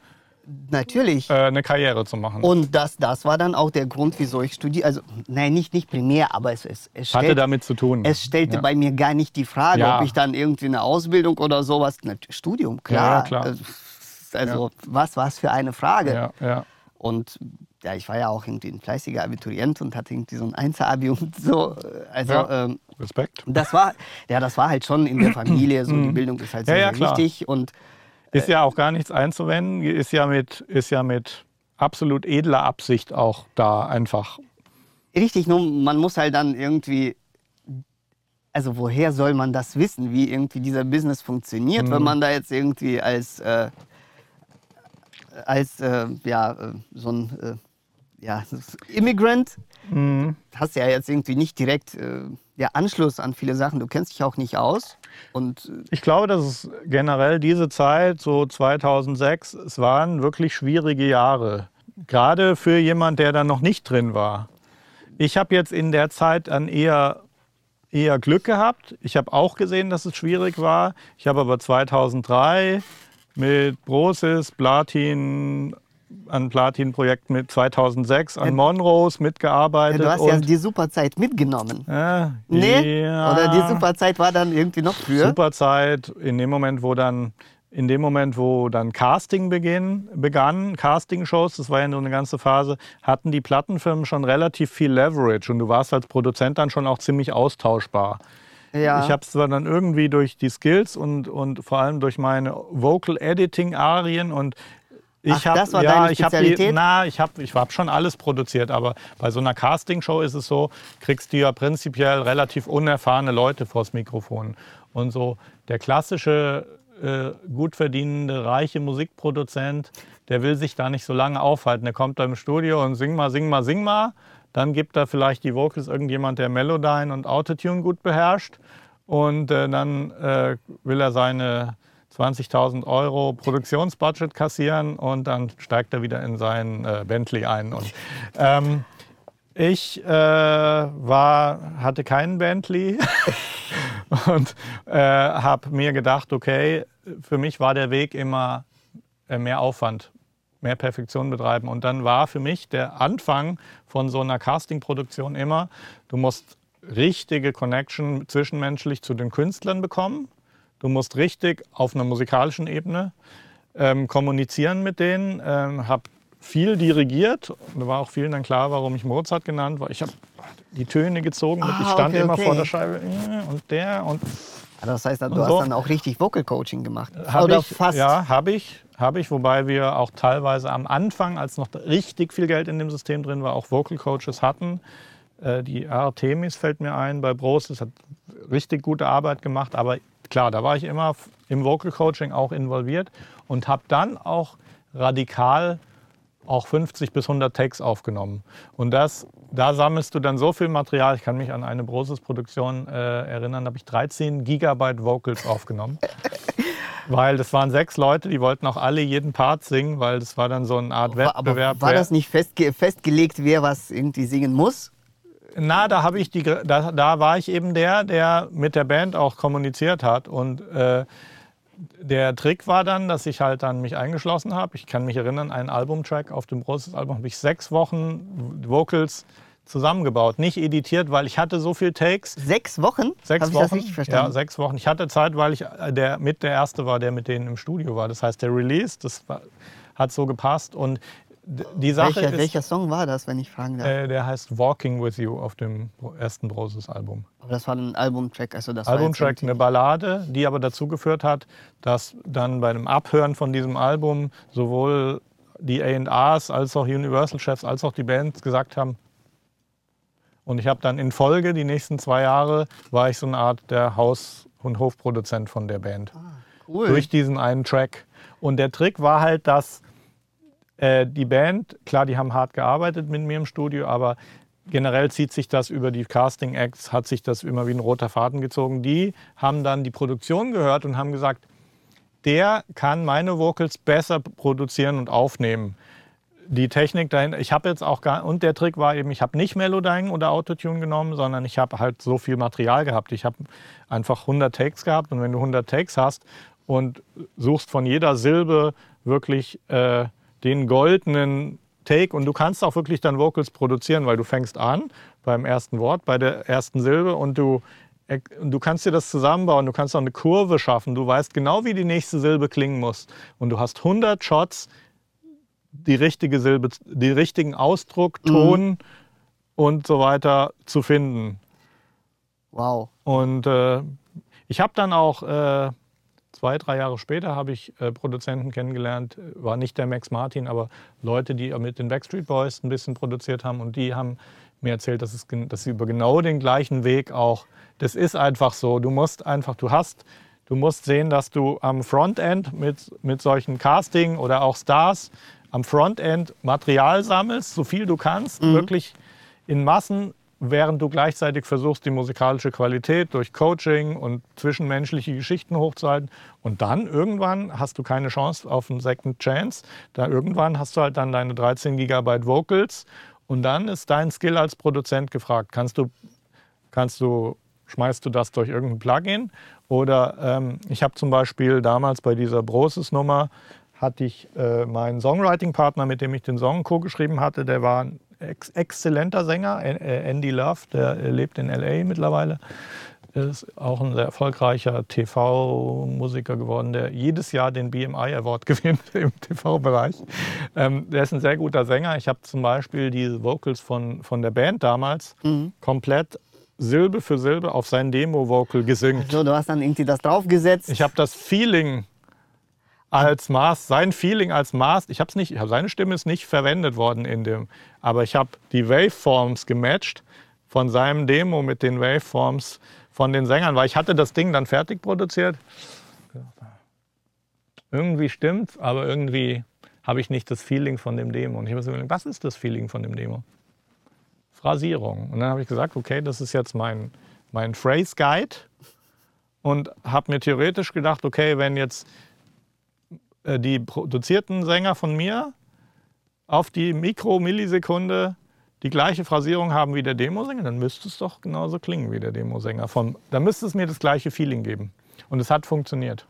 Natürlich. äh, eine Karriere zu machen. Und das, das war dann auch der Grund, wieso ich studiere. Also, nein, nicht, nicht primär, aber es, es, es Hatte stellt- damit zu tun. Es stellte Ja. bei mir gar nicht die Frage, Ja. ob ich dann irgendwie eine Ausbildung oder sowas. Na, Studium, klar. Ja, klar. Also, was was für eine Frage. Ja, ja. Und ja, ich war ja auch irgendwie ein fleißiger Abiturient und hatte irgendwie so ein Einser-Abi und so. Also, Ja. ähm, Respekt. das war, ja, das war halt schon in der Familie so. Die Bildung ist halt Mhm. Sehr, ja, sehr wichtig. Und Ist ja auch gar nichts einzuwenden, ist ja mit, ist ja mit absolut edler Absicht auch da einfach. richtig, nur man muss halt dann irgendwie. Also woher soll man das wissen, wie irgendwie dieser Business funktioniert, Mhm. wenn man da jetzt irgendwie als äh, als äh, ja, äh, so ein äh, ja, Immigrant Mhm. hast ja jetzt irgendwie nicht direkt äh, ja, Anschluss an viele Sachen. Du kennst dich auch nicht aus. Und äh, Ich glaube, dass es generell diese Zeit, so 2006, es waren wirklich schwierige Jahre. Gerade für jemand, der da noch nicht drin war. Ich habe jetzt in der Zeit dann eher, eher Glück gehabt. Ich habe auch gesehen, dass es schwierig war. Ich habe aber 2003 mit Brosis, Platin, an Platin-Projekt mit 2006 an ja, mitgearbeitet. du hast ja die Superzeit mitgenommen. äh, Nee? ja. Oder die Superzeit war dann irgendwie noch früher? Superzeit, in dem Moment, wo dann in dem Moment, wo dann Casting beginn, begann, Castingshows, das war ja nur eine ganze Phase, hatten die Plattenfirmen schon relativ viel Leverage und du warst als Produzent dann schon auch ziemlich austauschbar. Ja. Ich habe es zwar dann irgendwie durch die Skills und, und vor allem durch meine Vocal Editing Arien und ich Ach, habe das war ja, deine ich habe Spezialität? na, ich habe ich hab schon alles produziert, aber bei so einer Castingshow ist es so, kriegst du ja prinzipiell relativ unerfahrene Leute vors Mikrofon und so der klassische äh, gut verdienende reiche Musikproduzent, der will sich da nicht so lange aufhalten. Der kommt da im Studio und sing mal, sing mal, sing mal. Dann gibt da vielleicht die Vocals irgendjemand, der Melodyne und Autotune gut beherrscht. Und äh, dann äh, will er seine 20.000 Euro Produktionsbudget kassieren und dann steigt er wieder in seinen äh, Bentley ein. Und, ähm, ich äh, war, hatte keinen Bentley und äh, habe mir gedacht, okay, für mich war der Weg immer äh, mehr Aufwand, mehr Perfektion betreiben. Und dann war für mich der Anfang von so einer Castingproduktion immer, du musst richtige Connection zwischenmenschlich zu den Künstlern bekommen. Du musst richtig auf einer musikalischen Ebene ähm, kommunizieren mit denen. Ähm, habe viel dirigiert. Da war auch vielen dann klar, warum ich Mozart genannt war. Ich habe die Töne gezogen. mit. ich Ah, stand okay, immer okay. vor der Scheibe und der und Also das heißt, du Und hast so. dann auch richtig Vocal Coaching gemacht. Hab Oder ich, fast. Ja, habe ich. Habe ich, wobei wir auch teilweise am Anfang, als noch richtig viel Geld in dem System drin war, auch Vocal Coaches hatten. Äh, Die Artemis fällt mir ein bei Bros, das hat richtig gute Arbeit gemacht. Aber klar, da war ich immer im Vocal Coaching auch involviert und habe dann auch radikal auch 50 bis 100 Takes aufgenommen. Und das, da sammelst du dann so viel Material. Ich kann mich an eine Brosis-Produktion äh, erinnern, da habe ich 13 Gigabyte Vocals aufgenommen. Weil das waren sechs Leute, die wollten auch alle jeden Part singen, weil das war dann so eine Art War- Aber Wettbewerb. war das nicht festge festgelegt, wer was irgendwie singen muss? Na, da habe ich die, da, da war ich eben der, der mit der Band auch kommuniziert hat und äh, der Trick war dann, dass ich halt dann mich eingeschlossen habe. Ich kann mich erinnern, einen Albumtrack auf dem Brosis-Album habe ich sechs Wochen Vocals zusammengebaut, nicht editiert, weil ich hatte so viel Takes. Sechs Wochen? Sechs Hab ich Wochen. das richtig ja, verstanden? sechs Wochen. Ich hatte Zeit, weil ich äh, der, mit der Erste war, der mit denen im Studio war. Das heißt, der Release, das war, hat so gepasst. Und die Sache welcher, ist, welcher Song war das, wenn ich fragen darf? äh, der heißt Walking With You auf dem ersten Brosis-Album. Aber das war ein Albumtrack. Also das Albumtrack, eine Ballade, die aber dazu geführt hat, dass dann bei dem Abhören von diesem Album sowohl die A&Rs als auch Universal-Chefs als auch die Bands gesagt haben, und ich habe dann in Folge, die nächsten zwei Jahre, war ich so eine Art der Haus- und Hofproduzent von der Band. cool. Durch diesen einen Track. Und der Trick war halt, dass äh, die Band, klar, die haben hart gearbeitet mit mir im Studio, aber generell zieht sich das über die Casting Acts, hat sich das immer wie ein roter Faden gezogen. Die haben dann die Produktion gehört und haben gesagt, der kann meine Vocals besser produzieren und aufnehmen. Die Technik dahin, ich habe jetzt auch gar, und der Trick war eben, ich habe nicht Melodyne oder Autotune genommen, sondern ich habe halt so viel Material gehabt. Ich habe einfach 100 Takes gehabt und wenn du 100 Takes hast und suchst von jeder Silbe wirklich äh, den goldenen Take. Und du kannst auch wirklich dann Vocals produzieren, weil du fängst an beim ersten Wort, bei der ersten Silbe. Und du, äh, du kannst dir das zusammenbauen, du kannst auch eine Kurve schaffen, du weißt genau, wie die nächste Silbe klingen muss. Und du hast 100 Shots, die richtige Silbe, den richtigen Ausdruck, Ton und so weiter zu finden. Wow. Und äh, ich habe dann auch äh, zwei, drei Jahre später habe ich äh, Produzenten kennengelernt, war nicht der Max Martin, aber Leute, die mit den Backstreet Boys ein bisschen produziert haben und die haben mir erzählt, dass, es, dass sie über genau den gleichen Weg auch, das ist einfach so, du musst einfach, du hast, Du musst sehen, dass du am Frontend mit, mit solchen Casting oder auch Stars am Frontend Material sammelst, so viel du kannst, wirklich in Massen, während du gleichzeitig versuchst, die musikalische Qualität durch Coaching und zwischenmenschliche Geschichten hochzuhalten. Und dann irgendwann hast du keine Chance auf einen Second Chance. Da irgendwann hast du halt dann deine 13 Gigabyte Vocals und dann ist dein Skill als Produzent gefragt. Kannst du, kannst du, schmeißt du das durch irgendein Plugin? Oder ähm, ich habe zum Beispiel damals bei dieser Broses-Nummer hatte ich äh, meinen Songwriting-Partner, mit dem ich den Song co-geschrieben hatte, der war ein ex exzellenter Sänger, äh, Andy Love, der äh, lebt in LA mittlerweile. Ist auch ein sehr erfolgreicher TV-Musiker geworden, der jedes Jahr den BMI Award gewinnt im TV-Bereich. Ähm, der ist ein sehr guter Sänger. Ich habe zum Beispiel die Vocals von, von der Band damals komplett Silbe für Silbe auf sein Demo-Vocal gesynkt. So, du hast dann irgendwie das draufgesetzt. Ich habe das Feeling als Maß, sein Feeling als Maß, ich habe es nicht, seine Stimme ist nicht verwendet worden in dem, aber ich habe die Waveforms gematcht von seinem Demo mit den Waveforms von den Sängern, weil ich hatte das Ding dann fertig produziert. Irgendwie stimmt's, aber irgendwie habe ich nicht das Feeling von dem Demo. Und ich habe mir überlegt, was ist das Feeling von dem Demo? Phrasierung. Und dann habe ich gesagt, okay, das ist jetzt mein, mein Phrase Guide und habe mir theoretisch gedacht, okay, wenn jetzt die produzierten Sänger von mir auf die Mikromillisekunde die gleiche Phrasierung haben wie der Demosänger, dann müsste es doch genauso klingen wie der Demosänger. Vom, dann müsste es mir das gleiche Feeling geben. Und es hat funktioniert.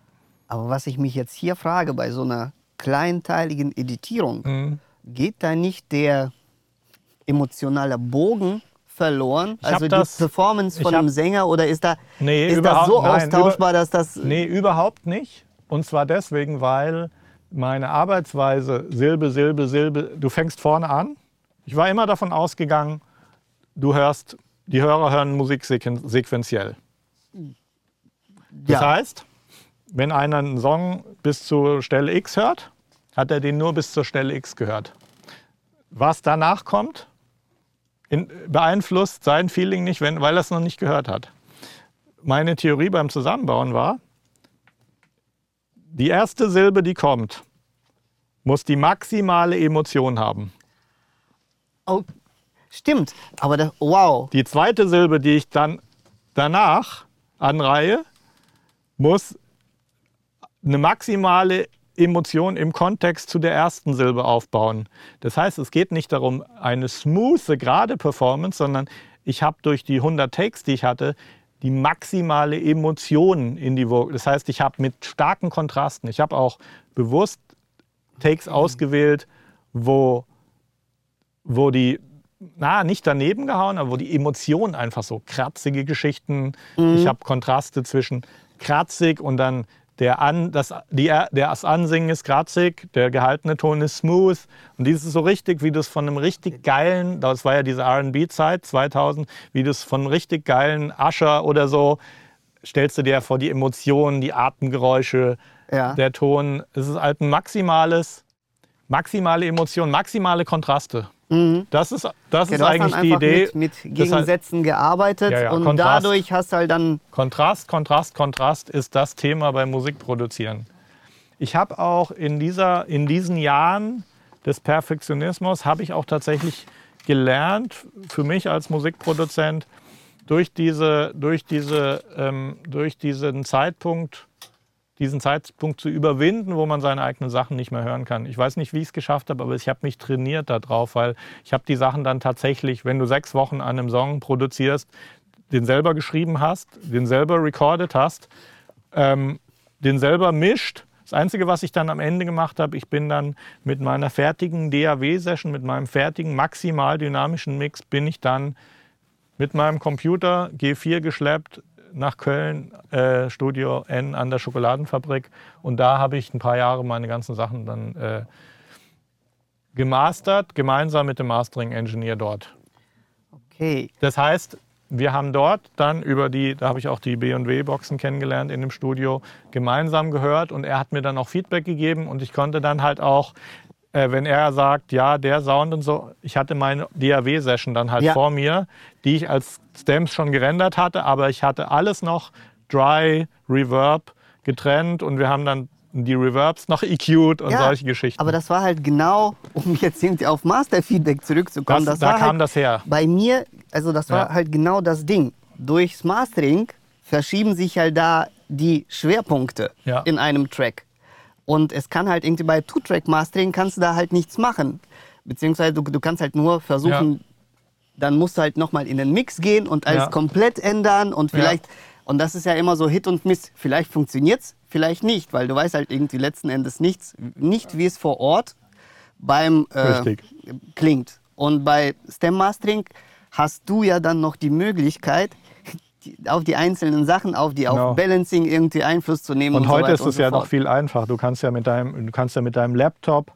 Aber was ich mich jetzt hier frage, bei so einer kleinteiligen Editierung, Mhm. geht da nicht der emotionale Bogen verloren? Also die das- Performance von hab- einem Sänger oder ist, da, Nee, ist das so nein, austauschbar, dass das. Nee, überhaupt nicht. Und zwar deswegen, weil meine Arbeitsweise Silbe, Silbe, Silbe, du fängst vorne an. Ich war immer davon ausgegangen, du hörst, die Hörer hören Musik sequen- sequenziell. Das ja. heißt, wenn einer einen Song bis zur Stelle X hört, hat er den nur bis zur Stelle X gehört. Was danach kommt, in, beeinflusst sein Feeling nicht, wenn, weil er es noch nicht gehört hat. Meine Theorie beim Zusammenbauen war, die erste Silbe, die kommt, muss die maximale Emotion haben. Oh, stimmt. Aber das, wow. Die zweite Silbe, die ich dann danach anreihe, muss eine maximale Emotion im Kontext zu der ersten Silbe aufbauen. Das heißt, es geht nicht darum, eine smooth, gerade Performance, sondern ich habe durch die 100 Takes, die ich hatte, die maximale Emotion in die Vocal. Das heißt, ich habe mit starken Kontrasten, ich habe auch bewusst Takes ausgewählt, wo, wo die, na, nicht daneben gehauen, aber wo die Emotionen einfach so kratzige Geschichten. Ich habe Kontraste zwischen kratzig und dann der, An, das, die, der, das Ansingen ist kratzig, der gehaltene Ton ist smooth. Und dieses so richtig, wie das von einem richtig geilen, das war ja diese RB-Zeit 2000, wie das von einem richtig geilen Usher oder so, stellst du dir vor die Emotionen, die Atemgeräusche, Ja. der Ton. Es ist halt ein maximales, maximale Emotion, maximale Kontraste. Das ist, das Ja, ist eigentlich die Idee. mit, mit Gegensätzen gearbeitet Ja, ja, und Kontrast. dadurch hast du halt dann. Kontrast, Kontrast, Kontrast ist das Thema beim Musikproduzieren. Ich habe auch in, dieser, in diesen Jahren des Perfektionismus, habe ich auch tatsächlich gelernt, für mich als Musikproduzent, durch, diese, durch, diese, ähm, durch diesen Zeitpunkt, diesen Zeitpunkt zu überwinden, wo man seine eigenen Sachen nicht mehr hören kann. Ich weiß nicht, wie ich es geschafft habe, aber ich habe mich trainiert darauf, weil ich habe die Sachen dann tatsächlich, wenn du sechs Wochen an einem Song produzierst, den selber geschrieben hast, den selber recorded hast, ähm, den selber mischt. Das Einzige, was ich dann am Ende gemacht habe, ich bin dann mit meiner fertigen DAW-Session, mit meinem fertigen maximal dynamischen Mix, bin ich dann mit meinem Computer G4 geschleppt nach Köln, äh, Studio N an der Schokoladenfabrik. Und da habe ich ein paar Jahre meine ganzen Sachen dann äh, gemastert, gemeinsam mit dem Mastering-Engineer dort. Okay. Das heißt, wir haben dort dann über die, da habe ich auch die B&W-Boxen kennengelernt in dem Studio, gemeinsam gehört und er hat mir dann auch Feedback gegeben und ich konnte dann halt auch, äh, wenn er sagt, ja, der Sound und so, ich hatte meine DAW-Session dann halt Ja. vor mir, die ich als Stems schon gerendert hatte, aber ich hatte alles noch Dry, Reverb, getrennt und wir haben dann die Reverbs noch EQ'd und Ja, solche Geschichten. Aber das war halt genau, um jetzt irgendwie auf Master-Feedback zurückzukommen. das, das da war kam halt das her. bei mir, also das war Ja. halt genau das Ding. Durchs Mastering verschieben sich halt da die Schwerpunkte in einem Track. Und es kann halt irgendwie bei Two-Track-Mastering kannst du da halt nichts machen. Beziehungsweise du, du kannst halt nur versuchen, dann musst du halt nochmal in den Mix gehen und alles Ja. komplett ändern und Ja. vielleicht, und das ist ja immer so Hit und Miss, vielleicht funktioniert's, vielleicht nicht, weil du weißt halt irgendwie letzten Endes nichts, nicht wie es vor Ort beim äh, klingt. Und bei Stem Mastering hast du ja dann noch die Möglichkeit, die, auf die einzelnen Sachen, auf die Genau. auf Balancing irgendwie Einfluss zu nehmen. Und, und so heute weiter ist es so ja noch viel einfacher. Du kannst ja mit deinem, du kannst ja mit deinem Laptop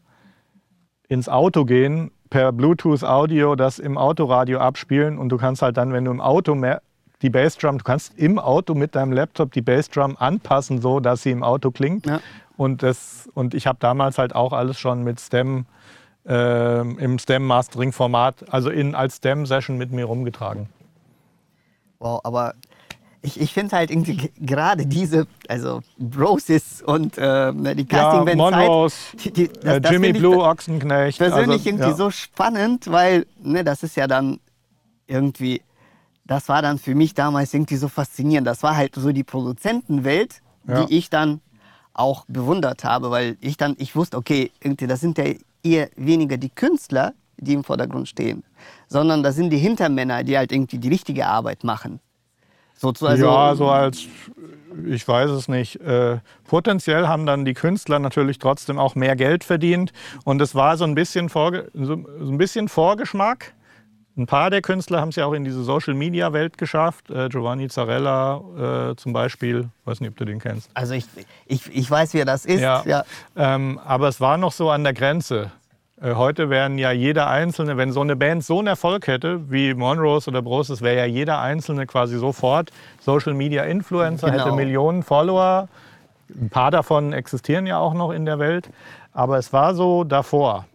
ins Auto gehen, per Bluetooth Audio das im Autoradio abspielen und du kannst halt dann, wenn du im Auto mehr die Bassdrum, du kannst im Auto mit deinem Laptop die Bassdrum anpassen, so dass sie im Auto klingt. Ja. Und, das, und ich habe damals halt auch alles schon mit Stem ähm, im Stem-Mastering-Format, also in, als Stem-Session mit mir rumgetragen. Wow, aber ich, ich finde halt irgendwie gerade diese, also Brosis und äh, die Ja, Casting Band Monrose, die, die, das, äh, das Jimmy Blue, Ochsenknecht. persönlich also, irgendwie ja. so spannend, weil ne, das ist ja dann irgendwie, das war dann für mich damals irgendwie so faszinierend. Das war halt so die Produzentenwelt, Ja. die ich dann auch bewundert habe, weil ich dann, ich wusste, okay, irgendwie, das sind ja eher weniger die Künstler, die im Vordergrund stehen, sondern das sind die Hintermänner, die halt irgendwie die richtige Arbeit machen. So, zu- also, ja, so als, ich weiß es nicht. Äh, potenziell haben dann die Künstler natürlich trotzdem auch mehr Geld verdient. Und es war so ein bisschen, Vorge so, so ein bisschen Vorgeschmack. Ein paar der Künstler haben es ja auch in diese Social-Media-Welt geschafft. Äh, Giovanni Zarella äh, zum Beispiel. weiß nicht, ob du den kennst. also ich, ich, ich weiß, wer das ist. Ja. Ja. Ähm, aber es war noch so an der Grenze. Äh, heute wären ja jeder Einzelne, wenn so eine Band so einen Erfolg hätte wie Monrose oder Broses, wäre ja jeder Einzelne quasi sofort Social Media Influencer, Genau. hätte Millionen Follower. Ein paar davon existieren ja auch noch in der Welt. Aber es war so davor.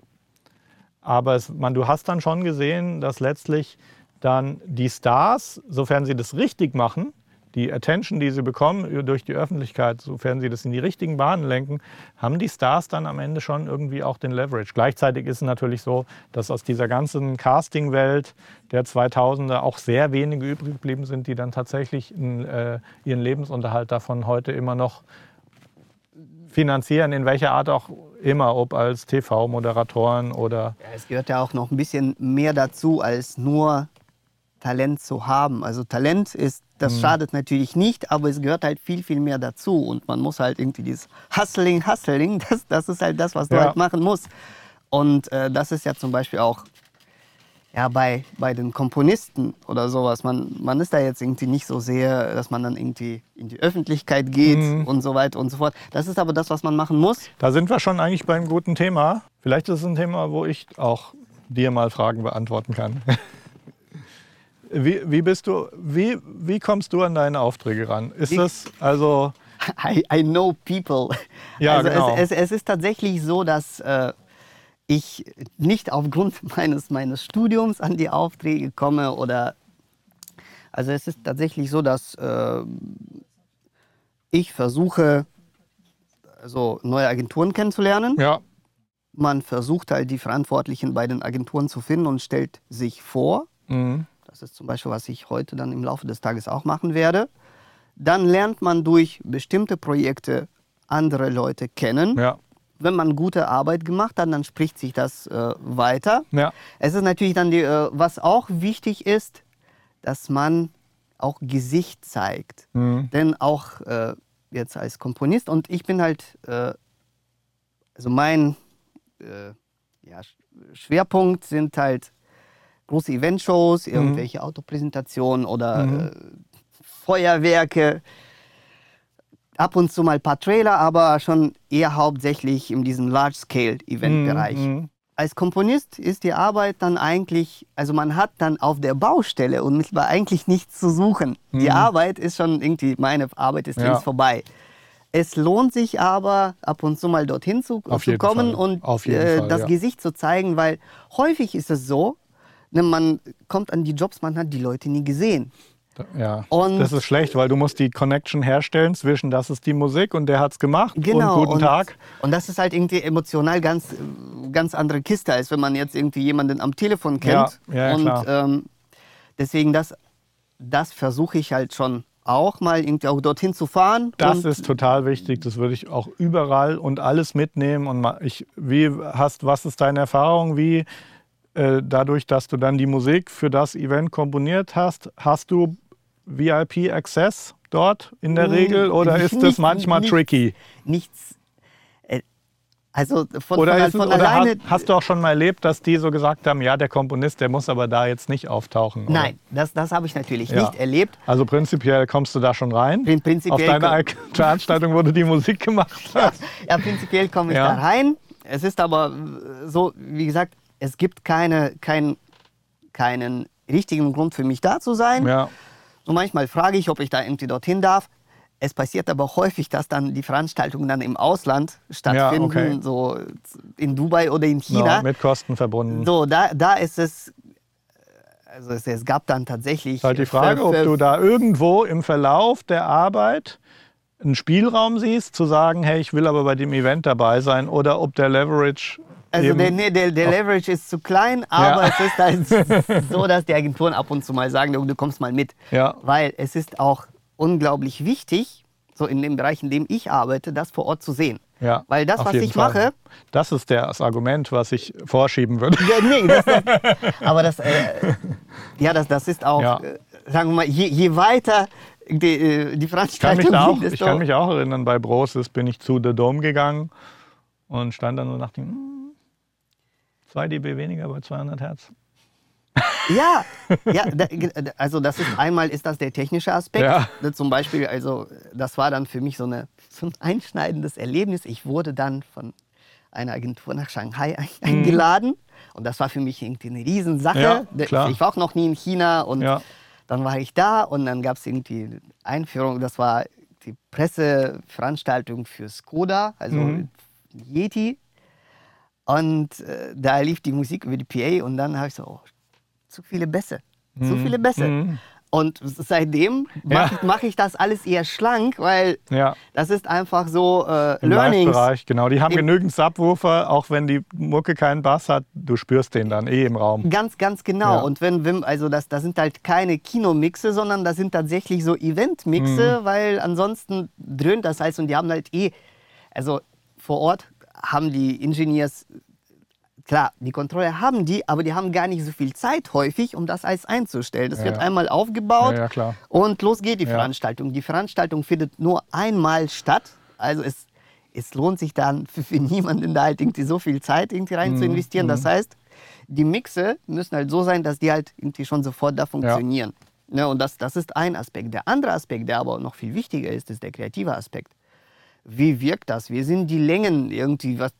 Aber es, man, du hast dann schon gesehen, dass letztlich dann die Stars, sofern sie das richtig machen, die Attention, die sie bekommen durch die Öffentlichkeit, sofern sie das in die richtigen Bahnen lenken, haben die Stars dann am Ende schon irgendwie auch den Leverage. Gleichzeitig ist es natürlich so, dass aus dieser ganzen Casting-Welt der 2000er auch sehr wenige übrig geblieben sind, die dann tatsächlich äh, ihren Lebensunterhalt davon heute immer noch finanzieren, in welcher Art auch immer, ob als TV-Moderatoren oder Ja, es gehört ja auch noch ein bisschen mehr dazu, als nur Talent zu haben. Also Talent ist, das Mhm. schadet natürlich nicht, aber es gehört halt viel, viel mehr dazu. Und man muss halt irgendwie dieses Hustling, Hustling, das, das ist halt das, was du Ja. halt machen musst. Und äh, das ist ja zum Beispiel auch ja, bei, bei den Komponisten oder sowas. Man, man ist da jetzt irgendwie nicht so sehr, dass man dann irgendwie in die Öffentlichkeit geht Mhm. und so weiter und so fort. Das ist aber das, was man machen muss. Da sind wir schon eigentlich beim guten Thema. Vielleicht ist es ein Thema, wo ich auch dir mal Fragen beantworten kann. Wie, wie bist du, wie, wie kommst du an deine Aufträge ran? Ist Wie- das also, I, I know people. Ja, also genau. es, es, es ist tatsächlich so, dass äh, ich nicht aufgrund meines, meines Studiums an die Aufträge komme oder also es ist tatsächlich so, dass äh, ich versuche, also neue Agenturen kennenzulernen. ja, Man versucht halt die Verantwortlichen bei den Agenturen zu finden und stellt sich vor. mhm. Das ist zum Beispiel, was ich heute dann im Laufe des Tages auch machen werde. Dann lernt man durch bestimmte Projekte andere Leute kennen. ja, Wenn man gute Arbeit gemacht hat, dann spricht sich das äh, weiter. ja, Es ist natürlich dann, die, äh, was auch wichtig ist, dass man auch Gesicht zeigt. mhm. Denn auch äh, jetzt als Komponist und ich bin halt, äh, also mein äh, ja, Sch- Schwerpunkt sind halt große Eventshows, irgendwelche Autopräsentationen oder Mhm. äh, Feuerwerke. Ab und zu mal ein paar Trailer, aber schon eher hauptsächlich in diesem Large-Scale-Event-Bereich. Mhm. Als Komponist ist die Arbeit dann eigentlich, also man hat dann auf der Baustelle unmittelbar eigentlich nichts zu suchen. Die Arbeit ist schon irgendwie, meine Arbeit ist Mhm. Ja. längst vorbei. Es lohnt sich aber, ab und zu mal dorthin zu, zu kommen Fall. und äh, Fall, das ja. Gesicht zu zeigen, weil häufig ist es so, ne, man kommt an die Jobs, man hat die Leute nie gesehen. Ja, Und- das ist schlecht, weil du musst die Connection herstellen zwischen das ist die Musik und der hat's gemacht Genau. und guten Tag. Und das ist halt irgendwie emotional ganz, ganz andere Kiste, als wenn man jetzt irgendwie jemanden am Telefon kennt. Ja, ja, und klar. ähm, deswegen, das, das versuche ich halt schon auch mal irgendwie auch dorthin zu fahren. Das und ist total wichtig. Das würde ich auch überall und alles mitnehmen. Und ich, wie hast, was ist deine Erfahrung? Wie dadurch, dass du dann die Musik für das Event komponiert hast, hast du VIP Access dort in der Mm, Regel oder ist das nicht- manchmal nicht- tricky? nichts. Äh, also von, Oder, von, es, von oder alleine. hast, hast du auch schon mal erlebt, dass die so gesagt haben, ja, der Komponist, der muss aber da jetzt nicht auftauchen? oder? Nein, das, das habe ich natürlich Ja. nicht erlebt. Also prinzipiell kommst du da schon rein? Prin- prinzipiell Auf deine komm- Al- Veranstaltung, wo du die Musik gemacht hast? Ja, prinzipiell komme ich Ja. da rein. Es ist aber äh, so, wie gesagt, es gibt keine, kein, keinen richtigen Grund für mich da zu sein. Ja. So manchmal frage ich, ob ich da irgendwie dorthin darf. Es passiert aber häufig, dass dann die Veranstaltungen dann im Ausland stattfinden, okay. so in Dubai oder in Ja, China. mit Kosten verbunden. so, da, da ist es, also es, es gab dann tatsächlich. halt die Frage, ob du da irgendwo im Verlauf der Arbeit einen Spielraum siehst, zu sagen, hey, ich will aber bei dem Event dabei sein, oder ob der Leverage Also der, nee, der, der Leverage ist zu klein, aber es ist halt so, dass die Agenturen ab und zu mal sagen, du, du kommst mal mit. Ja. Weil es ist auch unglaublich wichtig, so in dem Bereich, in dem ich arbeite, das vor Ort zu sehen. ja, Weil das, was ich Fall. mache, das ist das Argument, was ich vorschieben würde. ja, nee, das, aber das, äh, ja, das, das ist auch, Ja. äh, sagen wir mal, je, je weiter die, äh, die Ich kann, mich Veranstaltung auch, ich kann mich auch erinnern, bei Brosis bin ich zu The Dome gegangen und stand dann so und dachte, hm, 2 dB weniger bei 200 Hertz. Ja, ja da, also das ist einmal ist das der technische Aspekt. Ja. Da Zum Beispiel, also das war dann für mich so, eine, so ein einschneidendes Erlebnis. Ich wurde dann von einer Agentur nach Shanghai ein- eingeladen und das war für mich irgendwie eine Riesensache. Mhm. Ja, klar. Ich war auch noch nie in China und Ja. dann war ich da und dann gab es irgendwie Einführung. Das war die Presseveranstaltung für Skoda, also Mhm. Yeti. Und äh, da lief die Musik über die PA und dann habe ich so, oh, zu viele Bässe, zu Mhm. viele Bässe. Mhm. Und seitdem Ja. mache ich, mach ich das alles eher schlank, weil Ja. das ist einfach so äh, Im Learnings. Live-Bereich, genau. Die haben Im- genügend Subwoofer, auch wenn die Mucke keinen Bass hat, du spürst den dann eh im Raum. Ganz, ganz genau. Ja. Und wenn, wenn also das, das sind halt keine Kinomixe, sondern das sind tatsächlich so Eventmixe, weil ansonsten dröhnt das heißt und die haben halt eh, also vor Ort haben die Engineers, klar, die Controller haben die, aber die haben gar nicht so viel Zeit häufig, um das alles einzustellen. Das Ja, wird ja. einmal aufgebaut Ja, und los geht die. Veranstaltung. Die Veranstaltung findet nur einmal statt, also es, es lohnt sich dann für, für niemanden da halt irgendwie so viel Zeit irgendwie rein Mhm, zu investieren. Das heißt, die Mixe müssen halt so sein, dass die halt irgendwie schon sofort da funktionieren. Ne, und das, das ist ein Aspekt. Der andere Aspekt, der aber noch viel wichtiger ist, ist der kreative Aspekt. Wie wirkt das? Wie sind die Längen irgendwie? Was,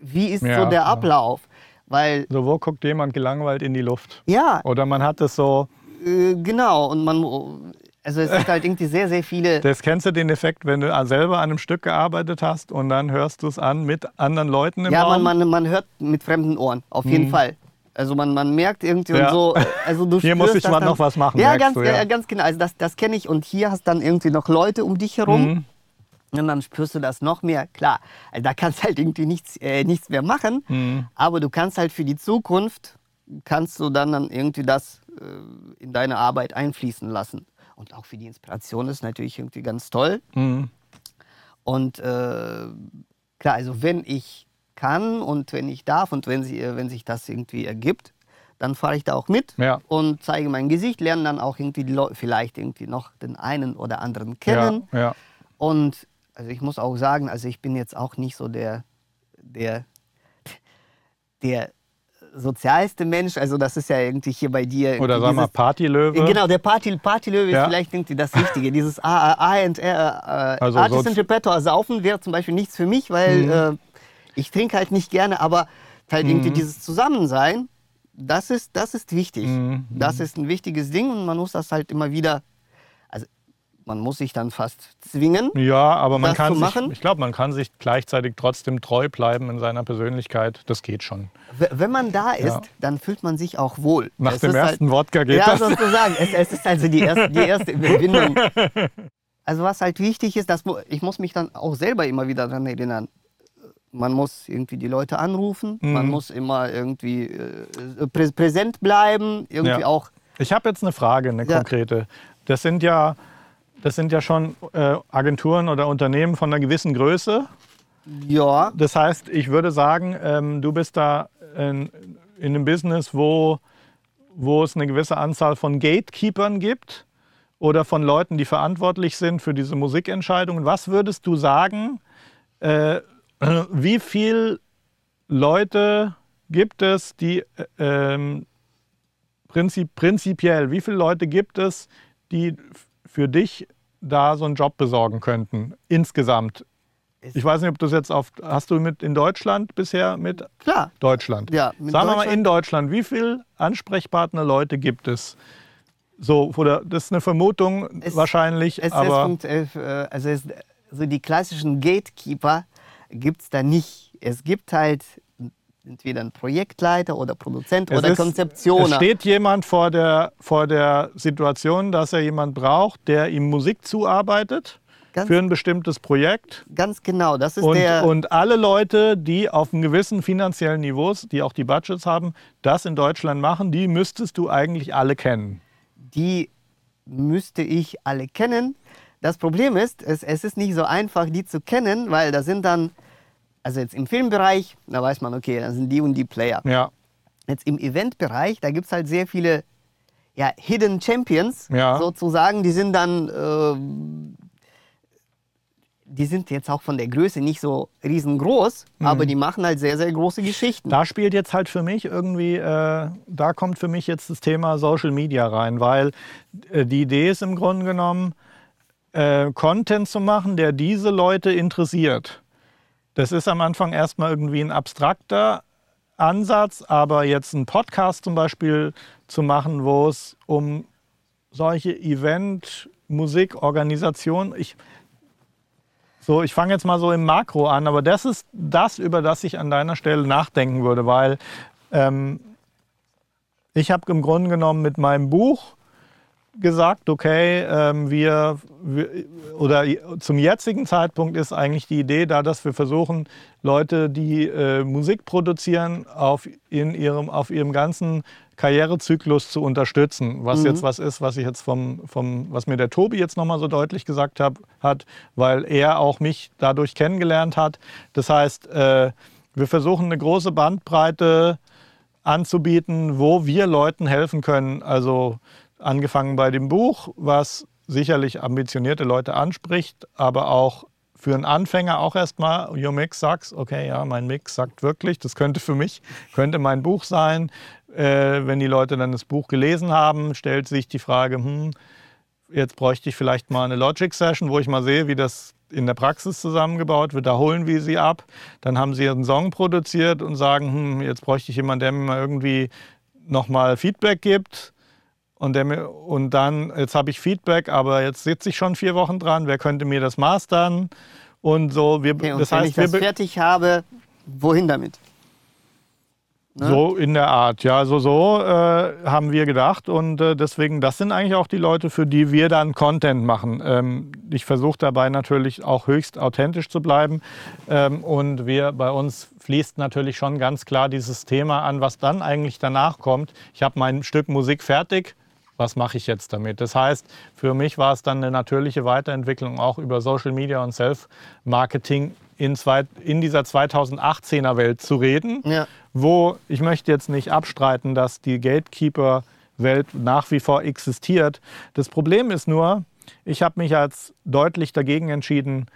wie ist Ja, so der ja. Ablauf? Weil, So, wo guckt jemand gelangweilt in die Luft? ja, Oder man hat es so, äh, genau. Und man, also es sind halt irgendwie sehr, sehr viele. das kennst du den Effekt, wenn du selber an einem Stück gearbeitet hast und dann hörst du es an mit anderen Leuten im Ja, man, Raum? man, man hört mit fremden Ohren, auf jeden Fall. Also man, man merkt irgendwie. Ja. und so, also du Hier muss ich mal dann, noch was machen, Ja, ganz, du, ja, ganz genau. Also das, das kenne ich und hier hast dann irgendwie noch Leute um dich herum Mhm. und dann spürst du das noch mehr. Klar, also da kannst halt irgendwie nichts, äh, nichts mehr machen, Mhm. aber du kannst halt für die Zukunft, kannst du dann, dann irgendwie das äh, in deine Arbeit einfließen lassen. Und auch für die Inspiration ist natürlich irgendwie ganz toll. Mhm. Und äh, klar, also wenn ich kann und wenn ich darf und wenn, sie, wenn sich das irgendwie ergibt, dann fahre ich da auch mit Ja. und zeige mein Gesicht, lerne dann auch irgendwie vielleicht irgendwie noch den einen oder anderen kennen. Ja, ja. Und also ich muss auch sagen, also ich bin jetzt auch nicht so der, der, der sozialste Mensch. Also das ist ja irgendwie hier bei dir. Oder irgendwie sag mal dieses- Partylöwe. Genau, der Party, Partylöwe Ja. ist vielleicht irgendwie das Wichtige. Dieses A, A, A and, äh, äh, Also Artist so- and Repertoire saufen wäre zum Beispiel nichts für mich, weil Mhm. äh, ich trinke halt nicht gerne, aber halt irgendwie dieses Zusammensein, das ist, das ist wichtig. Mhm. Das ist ein wichtiges Ding und man muss das halt immer wieder, also man muss sich dann fast zwingen. Ja, aber man kann sich, ich glaube, man kann sich gleichzeitig trotzdem treu bleiben in seiner Persönlichkeit. Das geht schon. Wenn man da ist, Ja. dann fühlt man sich auch wohl. Nach Es dem ist ersten Wodka geht ja, das. sozusagen. Es, es ist also die erste, die erste Überwindung. Also was halt wichtig ist, dass ich muss mich dann auch selber immer wieder daran erinnern. Man muss irgendwie die Leute anrufen, man Mhm. muss immer irgendwie äh, prä präsent bleiben, irgendwie Ja. auch. Ich habe jetzt eine Frage, eine Ja. konkrete. Das sind ja, das sind ja schon äh, Agenturen oder Unternehmen von einer gewissen Größe. Ja, Das heißt, ich würde sagen, ähm, du bist da in, in einem Business, wo, wo es eine gewisse Anzahl von Gatekeepern gibt oder von Leuten, die verantwortlich sind für diese Musikentscheidungen. Was würdest du sagen, äh, wie viele Leute gibt es, die äh, ähm, prinzip, prinzipiell, wie viele Leute gibt es, die für dich da so einen Job besorgen könnten, insgesamt? Es- Ich weiß nicht, ob du es jetzt auf. Hast du mit in Deutschland bisher mit klar. Deutschland? Ja, mit Sagen wir mal in Deutschland, wie viele ansprechbare Leute gibt es? So, oder das ist eine Vermutung Es- wahrscheinlich, Es, aber funkt, äh, also es, so die klassischen Gatekeeper gibt es da nicht. Es gibt halt entweder einen Projektleiter oder Produzent es oder ist- Konzeptioner. Es steht jemand vor der, vor der Situation, dass er jemand braucht, der ihm Musik zuarbeitet Ganz- für ein bestimmtes Projekt. Ganz genau, das ist Und, der. und alle Leute, die auf einem gewissen finanziellen Niveau, die auch die Budgets haben, das in Deutschland machen, die müsstest du eigentlich alle kennen. die müsste ich alle kennen. Das Problem ist, es, es ist nicht so einfach, die zu kennen, weil da sind dann, also jetzt im Filmbereich, da weiß man, okay, da sind die und die Player. Ja, Jetzt im Eventbereich, da gibt es halt sehr viele ja, Hidden Champions, Ja. sozusagen. Die sind dann, ähm, die sind jetzt auch von der Größe nicht so riesengroß, aber die machen halt sehr, sehr große Geschichten. Da spielt jetzt halt für mich irgendwie, äh, da kommt für mich jetzt das Thema Social Media rein, weil äh, die Idee ist im Grunde genommen, äh, Content zu machen, der diese Leute interessiert. Das ist am Anfang erstmal irgendwie ein abstrakter Ansatz, aber jetzt einen Podcast zum Beispiel zu machen, wo es um solche Event, Musik, Organisation, ich, so, ich fange jetzt mal so im Makro an, aber das ist das, über das ich an deiner Stelle nachdenken würde, weil ähm, ich habe im Grunde genommen mit meinem Buch gesagt, okay, ähm, wir, wir oder zum jetzigen Zeitpunkt ist eigentlich die Idee da, dass wir versuchen, Leute, die äh, Musik produzieren, auf, in ihrem, auf ihrem ganzen Karrierezyklus zu unterstützen. Was Mhm. jetzt was ist, was ich jetzt vom, vom was mir der Tobi jetzt nochmal so deutlich gesagt hab, hat, weil er auch mich dadurch kennengelernt hat. Das heißt, äh, wir versuchen eine große Bandbreite anzubieten, wo wir Leuten helfen können. Also angefangen bei dem Buch, was sicherlich ambitionierte Leute anspricht, aber auch für einen Anfänger auch erstmal, Your Mix sagst, okay, ja, mein Mix sagt wirklich, das könnte für mich, könnte mein Buch sein. Äh, wenn die Leute dann das Buch gelesen haben, stellt sich die Frage, hm, jetzt bräuchte ich vielleicht mal eine Logic-Session, wo ich mal sehe, wie das in der Praxis zusammengebaut wird. Da holen wir sie ab. Dann haben sie einen Song produziert und sagen, hm, jetzt bräuchte ich jemanden, der mir irgendwie nochmal Feedback gibt. Und, der und dann, jetzt habe ich Feedback, aber jetzt sitze ich schon vier Wochen dran. Wer könnte mir das mastern? Und so, wir, Okay, und das wenn heißt, ich das fertig habe, wohin damit? Ne? So in der Art, ja, so, so äh, haben wir gedacht und äh, deswegen, das sind eigentlich auch die Leute, für die wir dann Content machen. Ähm, ich versuche dabei natürlich auch höchst authentisch zu bleiben ähm, und wir bei uns fließt natürlich schon ganz klar dieses Thema an, was dann eigentlich danach kommt. Ich habe mein Stück Musik fertig. Was mache ich jetzt damit? Das heißt, für mich war es dann eine natürliche Weiterentwicklung auch über Social Media und Self-Marketing in, zwei, in dieser 2018er Welt zu reden Ja. wo ich möchte jetzt nicht abstreiten, dass die Gatekeeper-Welt nach wie vor existiert. Das Problem ist nur, ich habe mich als deutlich dagegen entschieden,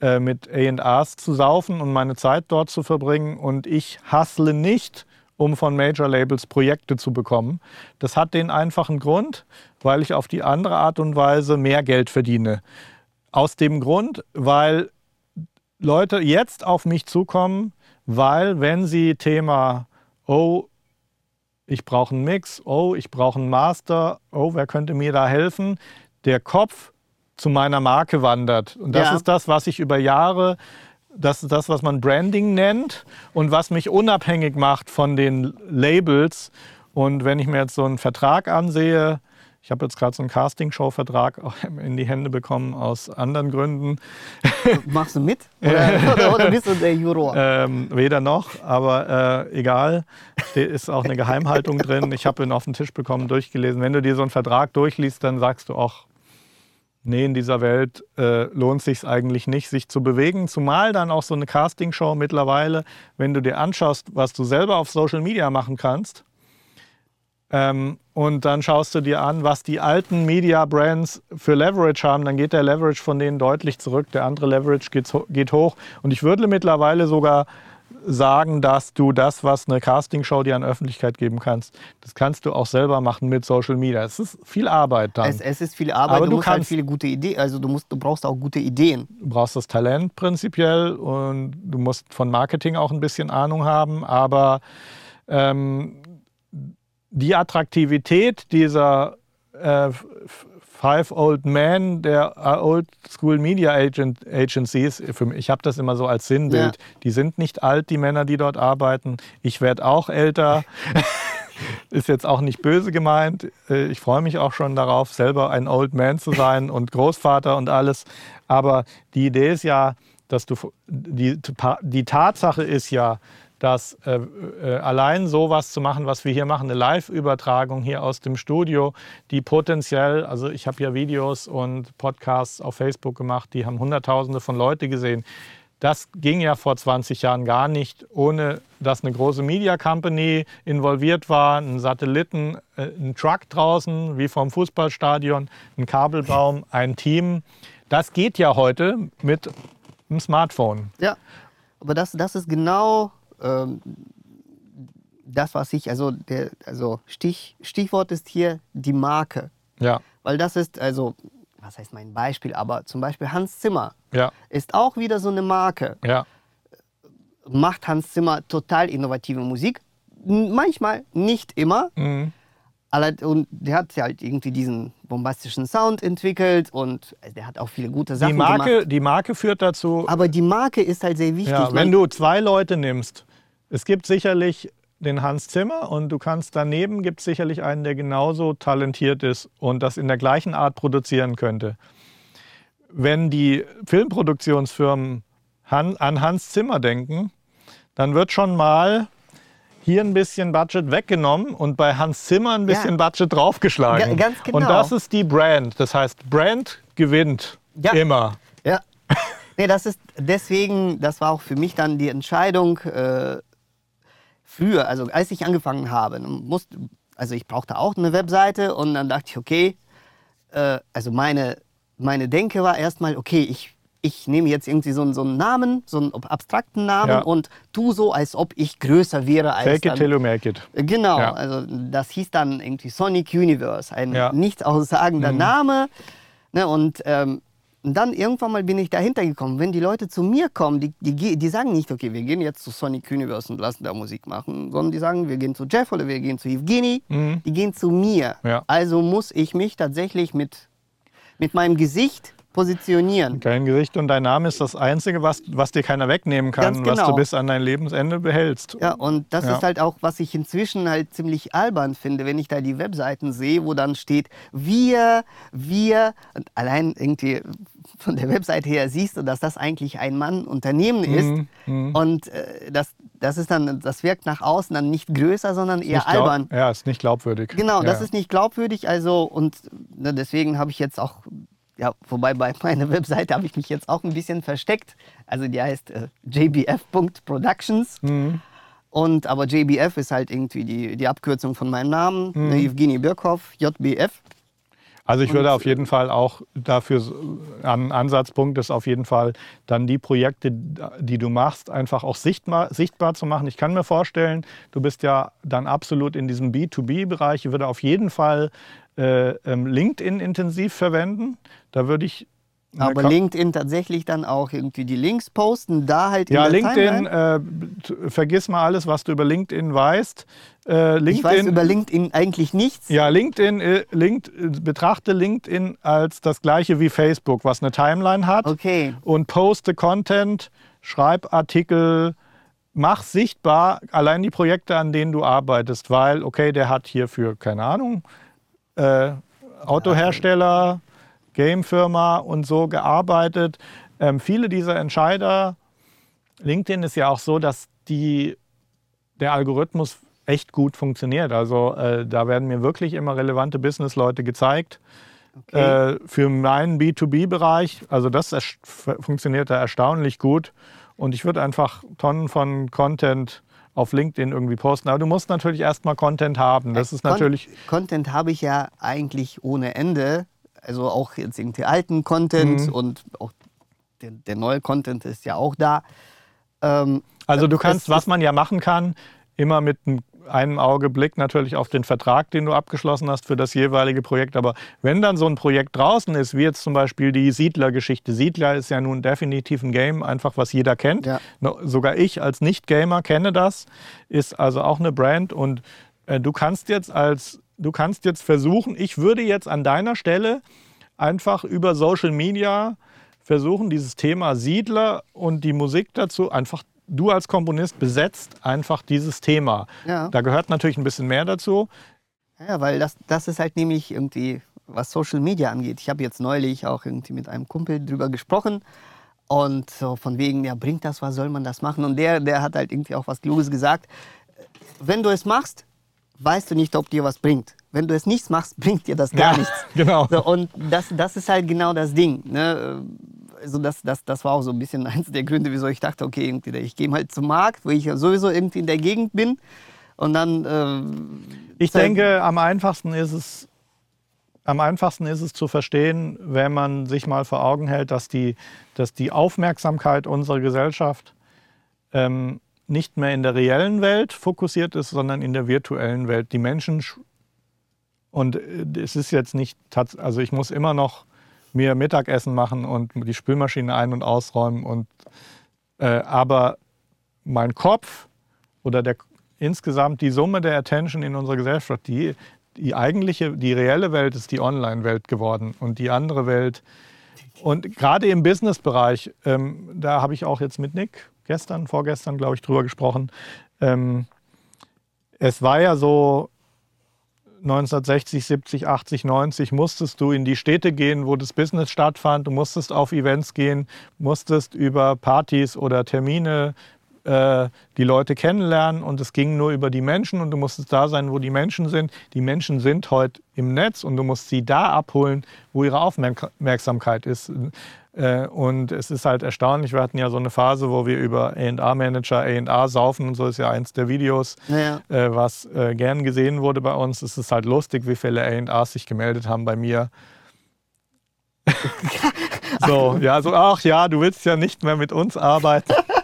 äh, mit A&Rs zu saufen und meine Zeit dort zu verbringen. Und ich hassle nicht, um von Major Labels Projekte zu bekommen. Das hat den einfachen Grund, weil ich auf die andere Art und Weise mehr Geld verdiene. Aus dem Grund, weil Leute jetzt auf mich zukommen, weil wenn sie Thema, oh, ich brauche einen Mix, oh, ich brauche einen Master, oh, wer könnte mir da helfen, der Kopf zu meiner Marke wandert. Und das Ja. ist das, was ich über Jahre, das ist das, was man Branding nennt und was mich unabhängig macht von den Labels. Und wenn ich mir jetzt so einen Vertrag ansehe, ich habe jetzt gerade so einen Castingshow-Vertrag in die Hände bekommen aus anderen Gründen. Machst du mit? Oder, oder, oder bist du der Juror? Ähm, weder noch, aber äh, egal. Da ist auch eine Geheimhaltung drin. Ich habe ihn auf den Tisch bekommen, durchgelesen. Wenn du dir so einen Vertrag durchliest, dann sagst du auch, nee, in dieser Welt äh, lohnt sich eigentlich nicht, sich zu bewegen. Zumal dann auch so eine Castingshow mittlerweile, wenn du dir anschaust, was du selber auf Social Media machen kannst, ähm, und dann schaust du dir an, was die alten Media-Brands für Leverage haben, dann geht der Leverage von denen deutlich zurück. Der andere Leverage geht, geht hoch. Und ich würde mittlerweile sogar sagen, dass du das, was eine Castingshow dir an Öffentlichkeit geben kannst, das kannst du auch selber machen mit Social Media. Es ist viel Arbeit dann. Es, es ist viel Arbeit, Aber du, du musst halt kannst- viele gute Ideen, also du, musst, du brauchst auch gute Ideen. du brauchst das Talent prinzipiell und du musst von Marketing auch ein bisschen Ahnung haben, aber ähm, die Attraktivität dieser äh, Five Old Men der äh, Old School Media Agent, Agencies, ich habe das immer so als Sinnbild. Die sind nicht alt, die Männer, die dort arbeiten. Ich werde auch älter. Ist jetzt auch nicht böse gemeint. Äh, Ich freue mich auch schon darauf, selber ein Old Man zu sein und Großvater und alles. Aber die Idee ist ja, dass du die, die Tatsache ist ja, dass äh, äh, allein sowas zu machen, was wir hier machen, eine Live-Übertragung hier aus dem Studio, die potenziell, also ich habe ja Videos und Podcasts auf Facebook gemacht, die haben Hunderttausende von Leute gesehen. Das ging ja vor 20 Jahren gar nicht, ohne dass eine große Media Company involviert war, ein Satelliten, äh, ein Truck draußen, wie vom Fußballstadion, ein Kabelbaum, ein Team. Das geht ja heute mit einem Smartphone. Ja, aber das, das ist genau ähm, das, was ich, also, der, also Stich, Stichwort ist hier die Marke. Ja, Weil das ist, also, was heißt mein Beispiel, aber zum Beispiel Hans Zimmer ja, ist auch wieder so eine Marke. ja. Macht Hans Zimmer total innovative Musik. Manchmal, nicht immer. Mhm. Und der hat halt irgendwie diesen bombastischen Sound entwickelt und der hat auch viele gute Sachen Die Marke, gemacht. die Marke führt dazu, Aber die Marke ist halt sehr wichtig. ja, wenn du zwei Leute nimmst, es gibt sicherlich den Hans Zimmer und du kannst daneben gibt es sicherlich einen, der genauso talentiert ist und das in der gleichen Art produzieren könnte. Wenn die Filmproduktionsfirmen an Hans Zimmer denken, dann wird schon mal hier ein bisschen Budget weggenommen und bei Hans Zimmer ein bisschen Budget draufgeschlagen. Ga- ganz genau. Und das ist die Brand. Das heißt, Brand gewinnt Ja. immer. Ja. Nee, das ist deswegen, das war auch für mich dann die Entscheidung äh, früher, also als ich angefangen habe, musste, also ich brauchte auch eine Webseite und dann dachte ich, okay, äh, also meine, meine Denke war erstmal, okay, ich, ich nehme jetzt irgendwie so, einen- so einen Namen, so einen abstrakten Namen Ja. und tu so, als ob ich größer wäre als Fake it till you make it. Genau, Ja. also das hieß dann irgendwie Sonic Universe, ein Ja. nicht aussagender Mhm. Name. Ne, und ähm, dann irgendwann mal bin ich dahinter gekommen, wenn die Leute zu mir kommen, die, die, die sagen nicht, okay, wir gehen jetzt zu Sonic Universe und lassen da Musik machen, sondern die sagen, wir gehen zu Jeff oder wir gehen zu Evgeny, Mhm. die gehen zu mir. Ja. Also muss ich mich tatsächlich mit, mit meinem Gesicht positionieren. Dein Gesicht und dein Name ist das Einzige, was, was dir keiner wegnehmen kann, Ganz was du genau. bis an dein Lebensende behältst. Ja, und das Ja. ist halt auch, was ich inzwischen halt ziemlich albern finde, wenn ich da die Webseiten sehe, wo dann steht, wir, wir, und allein irgendwie von der Webseite her siehst du, dass das eigentlich ein Mann-Unternehmen ist. Mhm, mhm. Und äh, das, das ist dann, das wirkt nach außen dann nicht größer, sondern eher albern. Ja, ist nicht glaubwürdig. Genau, das ja. ist nicht glaubwürdig. Also, und ne, deswegen habe ich jetzt auch, ja, wobei bei meiner Webseite habe ich mich jetzt auch ein bisschen versteckt. Also die heißt äh, jbf.productions. Mhm. Und aber JBF ist halt irgendwie die, die Abkürzung von meinem Namen. Mhm. Ne, Evgeny Birkhoff, JBF. Also ich würde Und- auf jeden Fall auch dafür, ein Ansatzpunkt ist auf jeden Fall dann die Projekte, die du machst, einfach auch sichtbar, sichtbar zu machen. Ich kann mir vorstellen, du bist ja dann absolut in diesem B2B-Bereich. Ich würde auf jeden Fall äh, ähm, LinkedIn intensiv verwenden. Da würde ich Aber LinkedIn tatsächlich dann auch irgendwie die Links posten, da halt in Ja, der LinkedIn, äh, vergiss mal alles, was du über LinkedIn weißt. Äh, Ich LinkedIn, weiß über LinkedIn eigentlich nichts. Ja, LinkedIn, äh, Link, äh, betrachte LinkedIn als das gleiche wie Facebook, was eine Timeline hat. Okay. Und poste Content, schreib Artikel, mach sichtbar allein die Projekte, an denen du arbeitest, weil, okay, der hat hier für, keine Ahnung, äh, Autohersteller, Gamefirma und so gearbeitet. Ähm, viele dieser Entscheider, LinkedIn ist ja auch so, dass die, der Algorithmus echt gut funktioniert. Also äh, da werden mir wirklich immer relevante Businessleute gezeigt. okay. Äh, für meinen B2B-Bereich, also das funktioniert da erstaunlich gut. Und ich würde einfach Tonnen von Content auf LinkedIn irgendwie posten. Aber du musst natürlich erstmal Content haben. Das ist Con- natürlich. Content habe ich ja eigentlich ohne Ende. Also auch jetzt irgendwie alten Content Mhm. und auch der, der neue Content ist ja auch da. Ähm, Also du kannst, was man ja machen kann, immer mit einem- einem Auge Blick natürlich auf den Vertrag, den du abgeschlossen hast für das jeweilige Projekt. Aber wenn dann so ein Projekt draußen ist, wie jetzt zum Beispiel die Siedler-Geschichte. Siedler ist ja nun definitiv ein Game, einfach was jeder kennt. Ja. Sogar ich als Nicht-Gamer kenne das. Ist also auch eine Brand. Und äh, du kannst jetzt als, du kannst jetzt versuchen, ich würde jetzt an deiner Stelle einfach über Social Media versuchen, dieses Thema Siedler und die Musik dazu einfach, du als Komponist besetzt einfach dieses Thema. Ja. Da gehört natürlich ein bisschen mehr dazu. Ja, weil das, das ist halt nämlich irgendwie, was Social Media angeht. Ich habe jetzt neulich auch irgendwie mit einem Kumpel drüber gesprochen und so von wegen, ja, bringt das was, soll man das machen? Und der, der hat halt irgendwie auch was Kluges gesagt. Wenn du es machst, weißt du nicht, ob dir was bringt. Wenn du es nichts machst, bringt dir das gar Ja, nichts. genau. So, und das, das ist halt genau das Ding. Ne? Also das, das, das war auch so ein bisschen eins der Gründe, wieso ich dachte, okay, irgendwie, ich gehe mal zum Markt, wo ich ja sowieso irgendwie in der Gegend bin. Und dann. ähm, Ich denke, am einfachsten ist es, am einfachsten ist es zu verstehen, wenn man sich mal vor Augen hält, dass die, dass die Aufmerksamkeit unserer Gesellschaft ähm, nicht mehr in der reellen Welt fokussiert ist, sondern in der virtuellen Welt. Die Menschen sch- und äh, es ist jetzt nicht, also ich muss immer noch mir Mittagessen machen und die Spülmaschine ein- und ausräumen und äh, aber mein Kopf oder der insgesamt die Summe der Attention in unserer Gesellschaft, die, die eigentliche, die reelle Welt ist die Online-Welt geworden und die andere Welt. Und gerade im Business-Bereich, ähm, da habe ich auch jetzt mit Nick gestern, vorgestern, glaube ich, drüber gesprochen. Ähm, es war ja so 1960, 70, 80, 90 musstest du in die Städte gehen, wo das Business stattfand. Du musstest auf Events gehen, musstest über Partys oder Termine äh, die Leute kennenlernen und es ging nur über die Menschen und du musstest da sein, wo die Menschen sind. Die Menschen sind heute im Netz und du musst sie da abholen, wo ihre Aufmerksamkeit ist. Äh, Und es ist halt erstaunlich, wir hatten ja so eine Phase, wo wir über A&A-Manager, A&A saufen und so ist ja eins der Videos, Naja. äh, was gern gesehen wurde bei uns. Es ist halt lustig, wie viele A&As sich gemeldet haben bei mir. so, ja, so, ach ja, du willst ja nicht mehr mit uns arbeiten.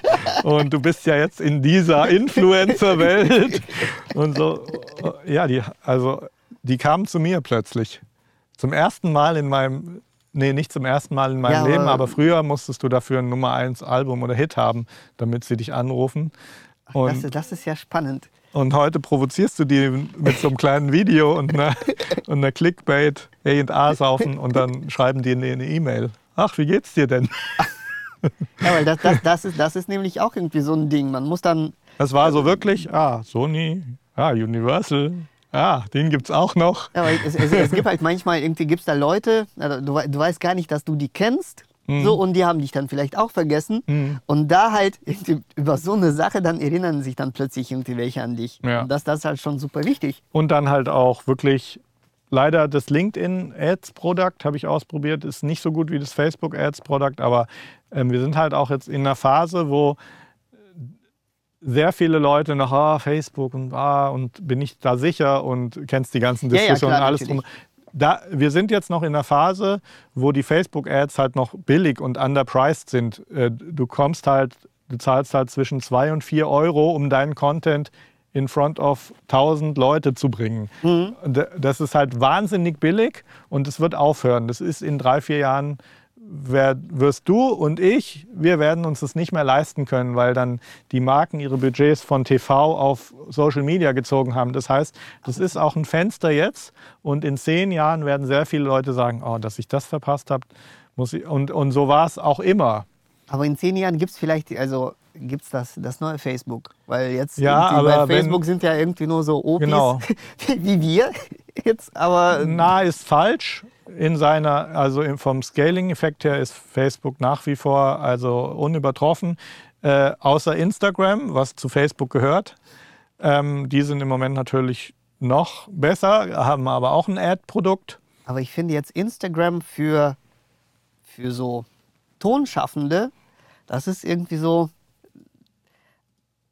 Und du bist ja jetzt in dieser Influencer-Welt. Und so, ja, die, also, die kamen zu mir plötzlich. Zum ersten Mal in meinem, nee, nicht zum ersten Mal in meinem Ja, Leben, aber früher musstest du dafür ein Nummer 1 Album oder Hit haben, damit sie dich anrufen. Und, Das, ist- das ist ja spannend. und heute provozierst du die mit so einem kleinen Video und einer, und einer Clickbait A&A saufen und dann schreiben die eine eine E-Mail. Ach, wie geht's dir denn? Ja, weil das, das, das, ist, das ist nämlich auch irgendwie so ein Ding. Man muss dann. Das war so wirklich, ah, Sony, ah, Universal, ah, den gibt's auch noch. Ja, es, es, es gibt halt manchmal, irgendwie gibt es da Leute, also du, du weißt gar nicht, dass du die kennst. Mhm. So, und die haben dich dann vielleicht auch vergessen. Und da halt über so eine Sache, dann erinnern sich dann plötzlich irgendwie welche an dich. Ja. Und das, das ist halt schon super wichtig. Und dann halt auch wirklich, leider das LinkedIn Ads Produkt habe ich ausprobiert, ist nicht so gut wie das Facebook Ads Produkt, aber ähm, wir sind halt auch jetzt in einer Phase, wo sehr viele Leute noch, ah, Facebook und ah, und bin ich da sicher und kennst die ganzen Ja, ja, Diskussionen klar, alles natürlich. drum. Da, wir sind jetzt noch in einer Phase, wo die Facebook-Ads halt noch billig und underpriced sind. Äh, Du kommst halt, du zahlst halt zwischen 2 und 4 Euro, um deinen Content in front of 1000 Leute zu bringen. D- Das ist halt wahnsinnig billig und es wird aufhören. Das ist in drei, vier Jahren, wer, wirst du und ich, wir werden uns das nicht mehr leisten können, weil dann die Marken ihre Budgets von TV auf Social Media gezogen haben. Das heißt, das ist auch ein Fenster jetzt und in zehn Jahren werden sehr viele Leute sagen, oh, dass ich das verpasst habe. Muss ich, und, und so war es auch immer. Aber in zehn Jahren gibt es vielleicht, also gibt es das, das neue Facebook. Weil jetzt Ja, bei wenn- Facebook sind ja irgendwie nur so Opis Genau. wie wir jetzt. Aber Na, ist falsch. In seiner, also vom Scaling-Effekt her ist Facebook nach wie vor also unübertroffen, äh, außer Instagram, was zu Facebook gehört. Ähm, die sind im Moment natürlich noch besser, haben aber auch ein Ad-Produkt. Aber ich finde jetzt Instagram für, für so Tonschaffende, das ist irgendwie so.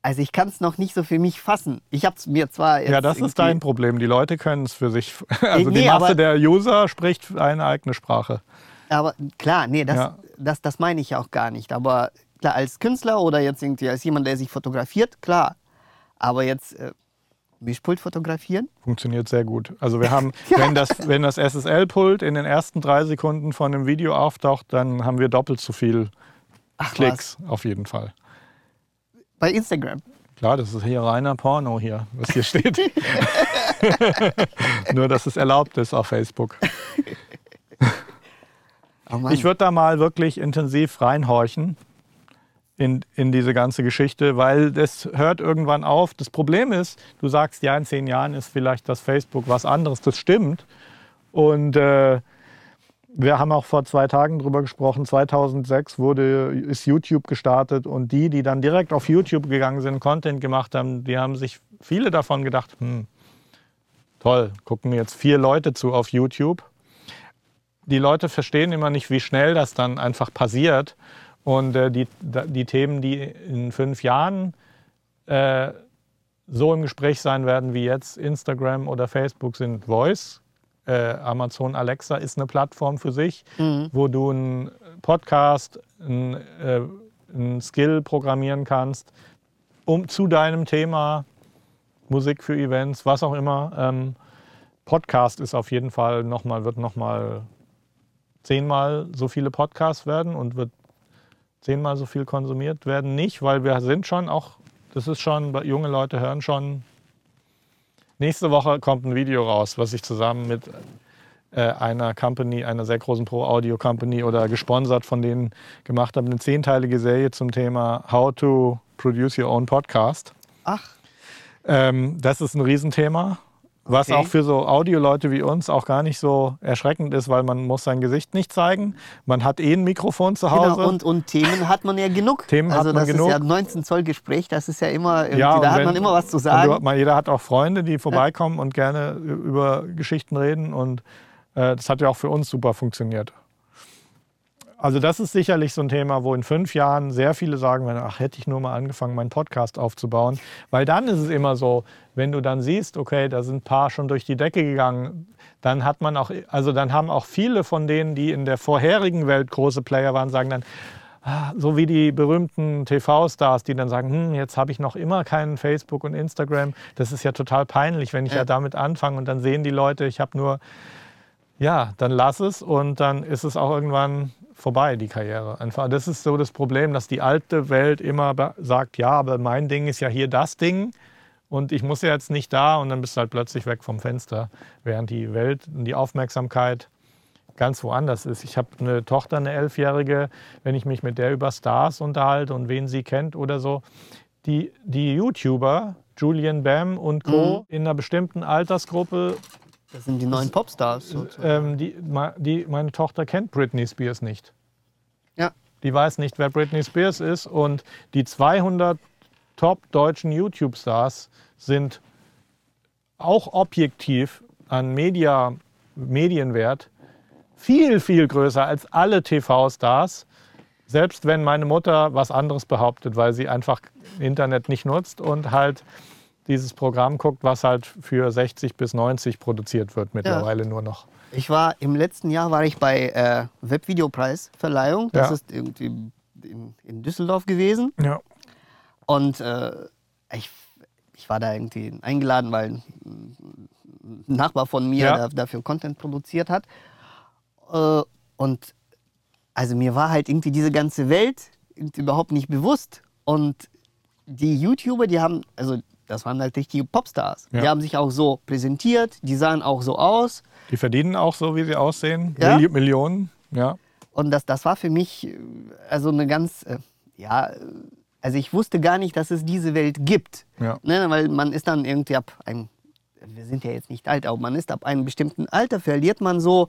Also ich kann es noch nicht so für mich fassen. Ich habe es mir zwar jetzt Ja, das ist dein Problem. Die Leute können es für sich. Also die nee, Masse aber- der User spricht eine eigene Sprache. Aber klar, nee, das, Ja. das, das meine ich auch gar nicht. Aber klar, als Künstler oder jetzt irgendwie als jemand, der sich fotografiert, klar. Aber jetzt äh, Mischpult fotografieren? Funktioniert sehr gut. Also wir haben, wenn das, wenn das SSL-Pult in den ersten drei Sekunden von einem Video auftaucht, dann haben wir doppelt so viel Ach, Klicks auf jeden Fall. Bei Instagram. Klar, das ist hier reiner Porno hier, was hier steht. Nur, dass es erlaubt ist auf Facebook. Oh. Ich würde da mal wirklich intensiv reinhorchen in, in diese ganze Geschichte, weil das hört irgendwann auf. Das Problem ist, du sagst, ja, in zehn Jahren ist vielleicht das Facebook was anderes. Das stimmt. Und äh, wir haben auch vor zwei Tagen drüber gesprochen. 2006 wurde, ist YouTube gestartet und die, die dann direkt auf YouTube gegangen sind, Content gemacht haben, die haben sich viele davon gedacht, hm, toll, gucken mir jetzt vier Leute zu auf YouTube die Leute verstehen immer nicht, wie schnell das dann einfach passiert. Und äh, die, die Themen, die in fünf Jahren äh, so im Gespräch sein werden wie jetzt Instagram oder Facebook, sind Voice. Äh, Amazon Alexa ist eine Plattform für sich, wo du einen Podcast, einen, äh, einen Skill programmieren kannst, um zu deinem Thema Musik für Events, was auch immer. Ähm, Podcast ist auf jeden Fall noch mal, wird nochmal zehnmal so viele Podcasts werden und wird zehnmal so viel konsumiert werden. Nicht, weil wir sind schon auch, das ist schon, junge Leute hören schon. Nächste Woche kommt ein Video raus, was ich zusammen mit äh, einer Company, einer sehr großen Pro-Audio-Company oder gesponsert von denen gemacht habe. Eine zehnteilige Serie zum Thema How to Produce Your Own Podcast. Ach, Ähm, das ist ein Riesenthema, was Okay. auch für so Audioleute wie uns auch gar nicht so erschreckend ist, weil man muss sein Gesicht nicht zeigen. Man hat eh ein Mikrofon zu Hause. genau. Und, und Themen hat man ja genug. Themen hat also man das genug. ist ja 19 Zoll Gespräch, das ist ja immer, und da hat wenn- man immer was zu und sagen. Du, jeder hat auch Freunde, die vorbeikommen und gerne über Geschichten reden. Und äh, das hat ja auch für uns super funktioniert. Also das ist sicherlich so ein Thema, wo in fünf Jahren sehr viele sagen werden, ach, hätte ich nur mal angefangen, meinen Podcast aufzubauen. Weil dann ist es immer so, wenn du dann siehst, okay, da sind ein paar schon durch die Decke gegangen, dann hat man auch, also dann haben auch viele von denen, die in der vorherigen Welt große Player waren, sagen dann, ah, so wie die berühmten TV-Stars, die dann sagen, hm, jetzt habe ich noch immer keinen Facebook und Instagram. Das ist ja total peinlich, wenn ich ja, Ja. damit anfange und dann sehen die Leute, ich habe nur ja, dann lass es und dann ist es auch irgendwann vorbei, die Karriere. Einfach, das ist so das Problem, dass die alte Welt immer sagt, ja, aber mein Ding ist ja hier das Ding und ich muss ja jetzt nicht da und dann bist du halt plötzlich weg vom Fenster, während die Welt und die Aufmerksamkeit ganz woanders ist. Ich habe eine Tochter, eine Elfjährige, wenn ich mich mit der über Stars unterhalte und wen sie kennt oder so, die, die YouTuber, Julian Bam und Co. in einer bestimmten Altersgruppe das sind die neuen Popstars. sozusagen. ähm, die, die, meine Tochter kennt Britney Spears nicht. Ja. Die weiß nicht, wer Britney Spears ist. Und die 200 top deutschen YouTube-Stars sind auch objektiv an Media, Medienwert viel, viel größer als alle TV-Stars. Selbst wenn meine Mutter was anderes behauptet, weil sie einfach Internet nicht nutzt und halt dieses Programm guckt, was halt für 60 bis 90 produziert wird mittlerweile nur noch. Ich war im letzten Jahr war ich bei äh, Webvideopreisverleihung. Das Ja. ist irgendwie in, in Düsseldorf gewesen. Ja. Und äh, ich, ich war da irgendwie eingeladen, weil ein Nachbar von mir Ja. da, dafür Content produziert hat. Äh, und also mir war halt irgendwie diese ganze Welt überhaupt nicht bewusst. Und die YouTuber, die haben, also das waren halt richtige Popstars. Ja. Die haben sich auch so präsentiert, die sahen auch so aus. Die verdienen auch so, wie sie aussehen. Ja? Milli- Millionen, ja. Und das, das war für mich äh, also eine ganz, äh, ja, äh, also ich wusste gar nicht, dass es diese Welt gibt. Ja. Ne? Weil man ist dann irgendwie ab einem, wir sind ja jetzt nicht alt, aber man ist ab einem bestimmten Alter, verliert man so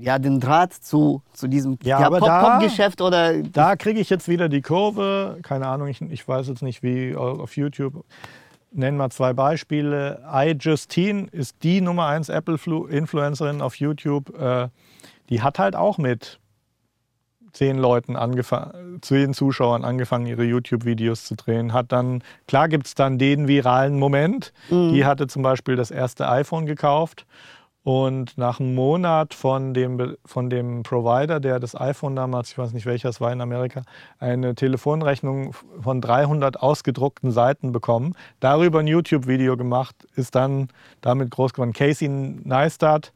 ja, den Draht zu, zu diesem Ja, da- Pop-Geschäft oder Da kriege ich jetzt wieder die Kurve. Keine Ahnung, ich, ich weiß jetzt nicht, wie auf YouTube. Nennen wir zwei Beispiele. iJustine ist die Nummer 1 Apple-Influencerin auf YouTube. Äh, die hat halt auch mit zehn Leuten angefangen, zehn Zuschauern angefangen, ihre YouTube-Videos zu drehen. Hat dann, klar gibt es dann den viralen Moment. Die hatte zum Beispiel das erste iPhone gekauft und nach einem Monat von dem, von dem Provider, der das iPhone damals, ich weiß nicht welcher es war in Amerika, eine Telefonrechnung von 300 ausgedruckten Seiten bekommen. Darüber ein YouTube-Video gemacht, ist dann damit groß geworden. Casey Neistat,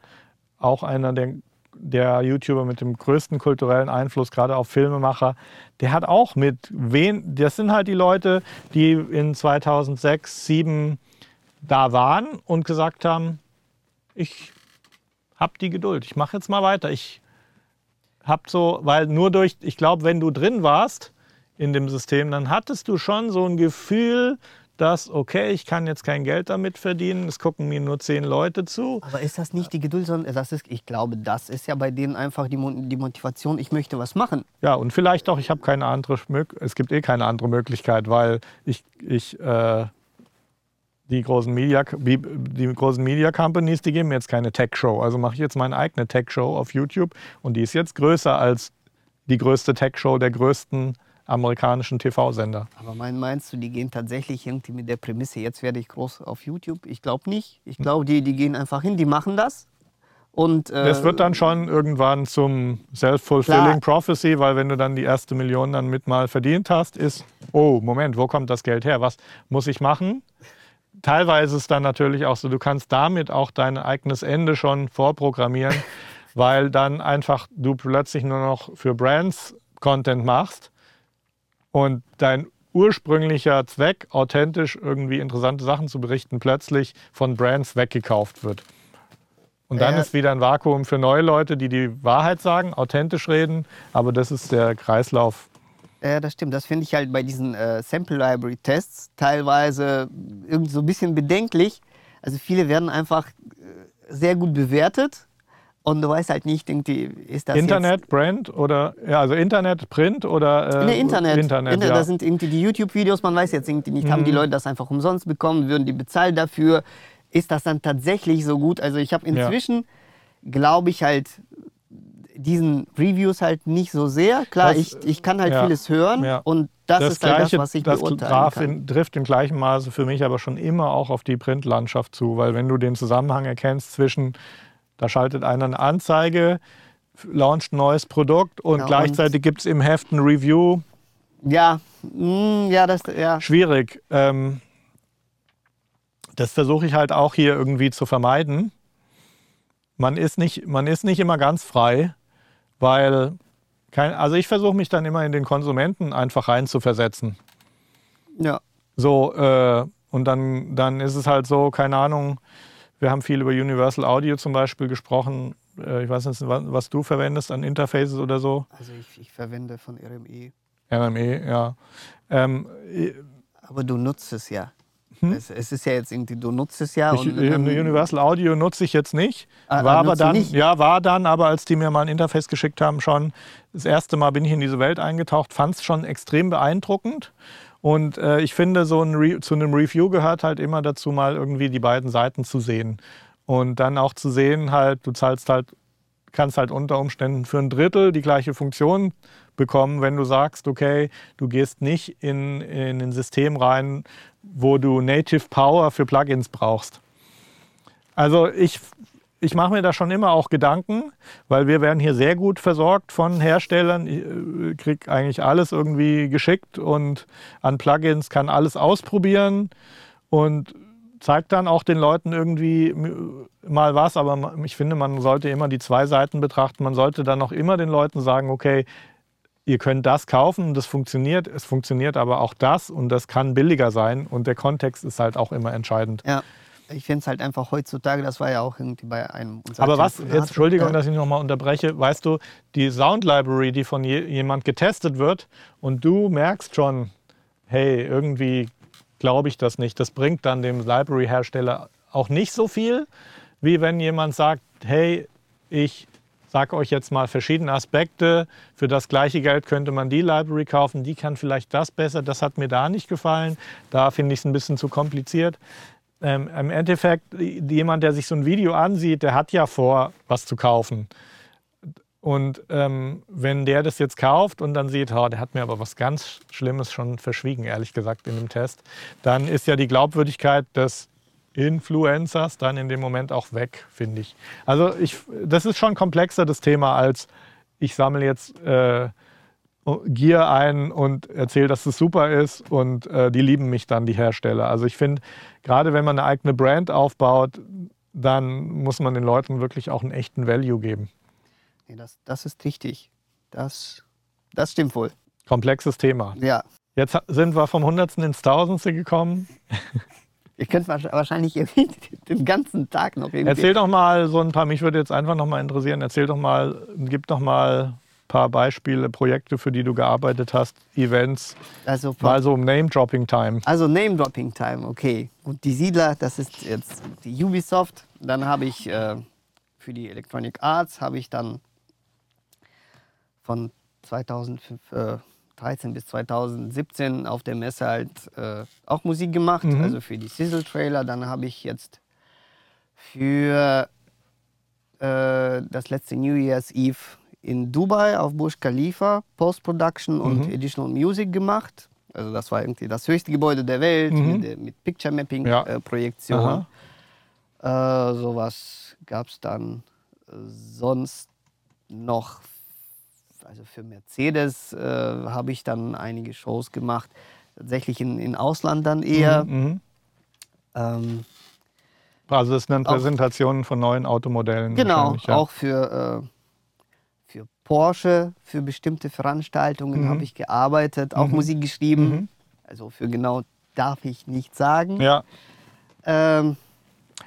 auch einer der, der YouTuber mit dem größten kulturellen Einfluss, gerade auf Filmemacher, der hat auch mit wen, das sind halt die Leute, die in 2006, 2007 da waren und gesagt haben, ich habe die Geduld, ich mache jetzt mal weiter. Ich habe so, weil nur durch, ich glaube, wenn du drin warst in dem System, dann hattest du schon so ein Gefühl, dass, okay, ich kann jetzt kein Geld damit verdienen, es gucken mir nur zehn Leute zu. Aber ist das nicht die Geduld, sondern das ist, ich glaube, das ist ja bei denen einfach die, die Motivation, ich möchte was machen. Ja, und vielleicht auch, ich habe keine andere es gibt eh keine andere Möglichkeit, weil ich, ich äh, die großen Media, die, großen Media Companies, die geben mir jetzt keine Tech-Show. Also mache ich jetzt meine eigene Tech-Show auf YouTube und die ist jetzt größer als die größte Tech-Show der größten amerikanischen TV-Sender. Aber mein, meinst du, die gehen tatsächlich irgendwie mit der Prämisse, jetzt werde ich groß auf YouTube? Ich glaube nicht. Ich glaube, die, die gehen einfach hin, die machen das. Und, äh, Das wird dann schon irgendwann zum Self-Fulfilling. Prophecy, weil wenn du dann die erste Million dann mit mal verdient hast, ist, oh, Moment, wo kommt das Geld her? Was muss ich machen? Teilweise ist dann natürlich auch so, du kannst damit auch dein eigenes Ende schon vorprogrammieren, weil dann einfach du plötzlich nur noch für Brands Content machst und dein ursprünglicher Zweck, authentisch irgendwie interessante Sachen zu berichten, plötzlich von Brands weggekauft wird. Und dann Ja. ist wieder ein Vakuum für neue Leute, die die Wahrheit sagen, authentisch reden, aber das ist der Kreislauf. Ja, das stimmt. Das finde ich halt bei diesen äh, Sample Library Tests teilweise irgendwie so ein bisschen bedenklich. Also viele werden einfach äh, sehr gut bewertet und du weißt halt nicht, irgendwie, ist das Internet, Brand oder, ja, also Internet, Print oder jetzt... äh, Nee, Internet. Internet, Internet ja. Mhm. Das sind irgendwie die YouTube-Videos, man weiß jetzt irgendwie nicht, haben die Leute das einfach umsonst bekommen, würden die bezahlt dafür? Ist das dann tatsächlich so gut? Also ich habe Ja. inzwischen, glaube ich halt, diesen Reviews halt nicht so sehr. Klar, Das, ich, ich kann halt ja, vieles hören ja. und das, ist halt das, was ich das beurteilen traf kann. in, trifft in gleichem Maße für mich aber schon immer auch auf die Printlandschaft zu, weil wenn du den Zusammenhang erkennst zwischen, da schaltet einer eine Anzeige, launcht ein neues Produkt und Ja, gleichzeitig gibt es im Heft ein Review, Ja, mm, ja, das, ja. schwierig. Ähm, das versuche ich halt auch hier irgendwie zu vermeiden. Man ist nicht, man ist nicht immer ganz frei, weil, kein, also ich versuche mich dann immer in den Konsumenten einfach reinzuversetzen. ja. So, äh, und dann, dann ist es halt so, keine Ahnung, wir haben viel über Universal Audio zum Beispiel gesprochen. Äh, ich weiß nicht, was, was du verwendest an Interfaces oder so. Also ich, ich verwende von RME. RME, ja. Ähm, Aber du nutzt es ja. Es, es ist ja jetzt irgendwie, du nutzt es ja. Hm? Ich, und dann, Universal Audio nutze ich jetzt nicht. Ah, War ah, aber dann, nicht? ja, war dann, aber als die mir mal ein Interface geschickt haben, schon das erste Mal bin ich in diese Welt eingetaucht, fand es schon extrem beeindruckend. Und äh, ich finde, so ein Re zu einem Review gehört halt immer dazu, mal irgendwie die beiden Seiten zu sehen. Und dann auch zu sehen, halt, du zahlst halt, kannst halt unter Umständen für ein Drittel die gleiche Funktion bekommen, wenn du sagst, okay, du gehst nicht in, in ein System rein, wo du Native Power für Plugins brauchst. Also ich, ich mache mir da schon immer auch Gedanken, weil wir werden hier sehr gut versorgt von Herstellern. Ich äh, krieg eigentlich alles irgendwie geschickt und an Plugins kann alles ausprobieren. Und zeigt dann auch den Leuten irgendwie mal was, aber ich finde, man sollte immer die zwei Seiten betrachten. Man sollte dann auch immer den Leuten sagen, okay, ihr könnt das kaufen, das funktioniert, es funktioniert aber auch das und das kann billiger sein und der Kontext ist halt auch immer entscheidend. Ja. Ich finde es halt einfach heutzutage, das war ja auch irgendwie bei einem. Aber was, jetzt Entschuldigung, dass ich nochmal unterbreche, weißt du, die Sound Library, die von je, jemand getestet wird und du merkst schon, hey, irgendwie glaube ich das nicht. Das bringt dann dem Library-Hersteller auch nicht so viel, wie wenn jemand sagt, hey, ich sage euch jetzt mal verschiedene Aspekte. Für das gleiche Geld könnte man die Library kaufen, die kann vielleicht das besser, das hat mir da nicht gefallen, da finde ich es ein bisschen zu kompliziert. Ähm, Im Endeffekt, jemand, der sich so ein Video ansieht, der hat ja vor, was zu kaufen. Und ähm, wenn der das jetzt kauft und dann sieht, oh, der hat mir aber was ganz Schlimmes schon verschwiegen, ehrlich gesagt, in dem Test, dann ist ja die Glaubwürdigkeit des Influencers dann in dem Moment auch weg, finde ich. Also ich, das ist schon komplexer das Thema als ich sammle jetzt äh, Gier ein und erzähle, dass es super ist und äh, die lieben mich dann, die Hersteller. Also ich finde, gerade wenn man eine eigene Brand aufbaut, dann muss man den Leuten wirklich auch einen echten Value geben. Nee, das, das ist richtig. Das, das stimmt wohl. Komplexes Thema. Ja. Jetzt sind wir vom Hundertsten ins Tausendste gekommen. Ihr könnt wahrscheinlich den ganzen Tag noch irgendwie. Erzähl doch mal so ein paar, mich würde jetzt einfach noch mal interessieren, erzähl doch mal, gib doch mal ein paar Beispiele, Projekte, für die du gearbeitet hast, Events, also mal so Name-Dropping-Time. Also Name-Dropping-Time, okay. Gut, die Siedler, das ist jetzt die Ubisoft. Dann habe ich äh, für die Electronic Arts, habe ich dann von 2005, äh, 2013 bis 2017 auf der Messe halt äh, auch Musik gemacht, mhm. also für die Sizzle-Trailer. Dann habe ich jetzt für äh, das letzte New Year's Eve in Dubai auf Burj Khalifa Post-Production mhm. und Additional Music gemacht. Also das war irgendwie das höchste Gebäude der Welt mhm. mit, mit Picture Mapping ja. äh, Projektion. Äh, sowas gab es dann äh, sonst noch also für Mercedes äh, habe ich dann einige Shows gemacht, tatsächlich in, in Ausland dann eher. Mhm, mhm. ähm, also es sind Präsentationen von neuen Automodellen. Genau, ja. auch für, äh, für Porsche, für bestimmte Veranstaltungen mhm. habe ich gearbeitet, auch mhm. Musik geschrieben. Mhm. Also für genau darf ich nicht sagen. Ja. Ähm,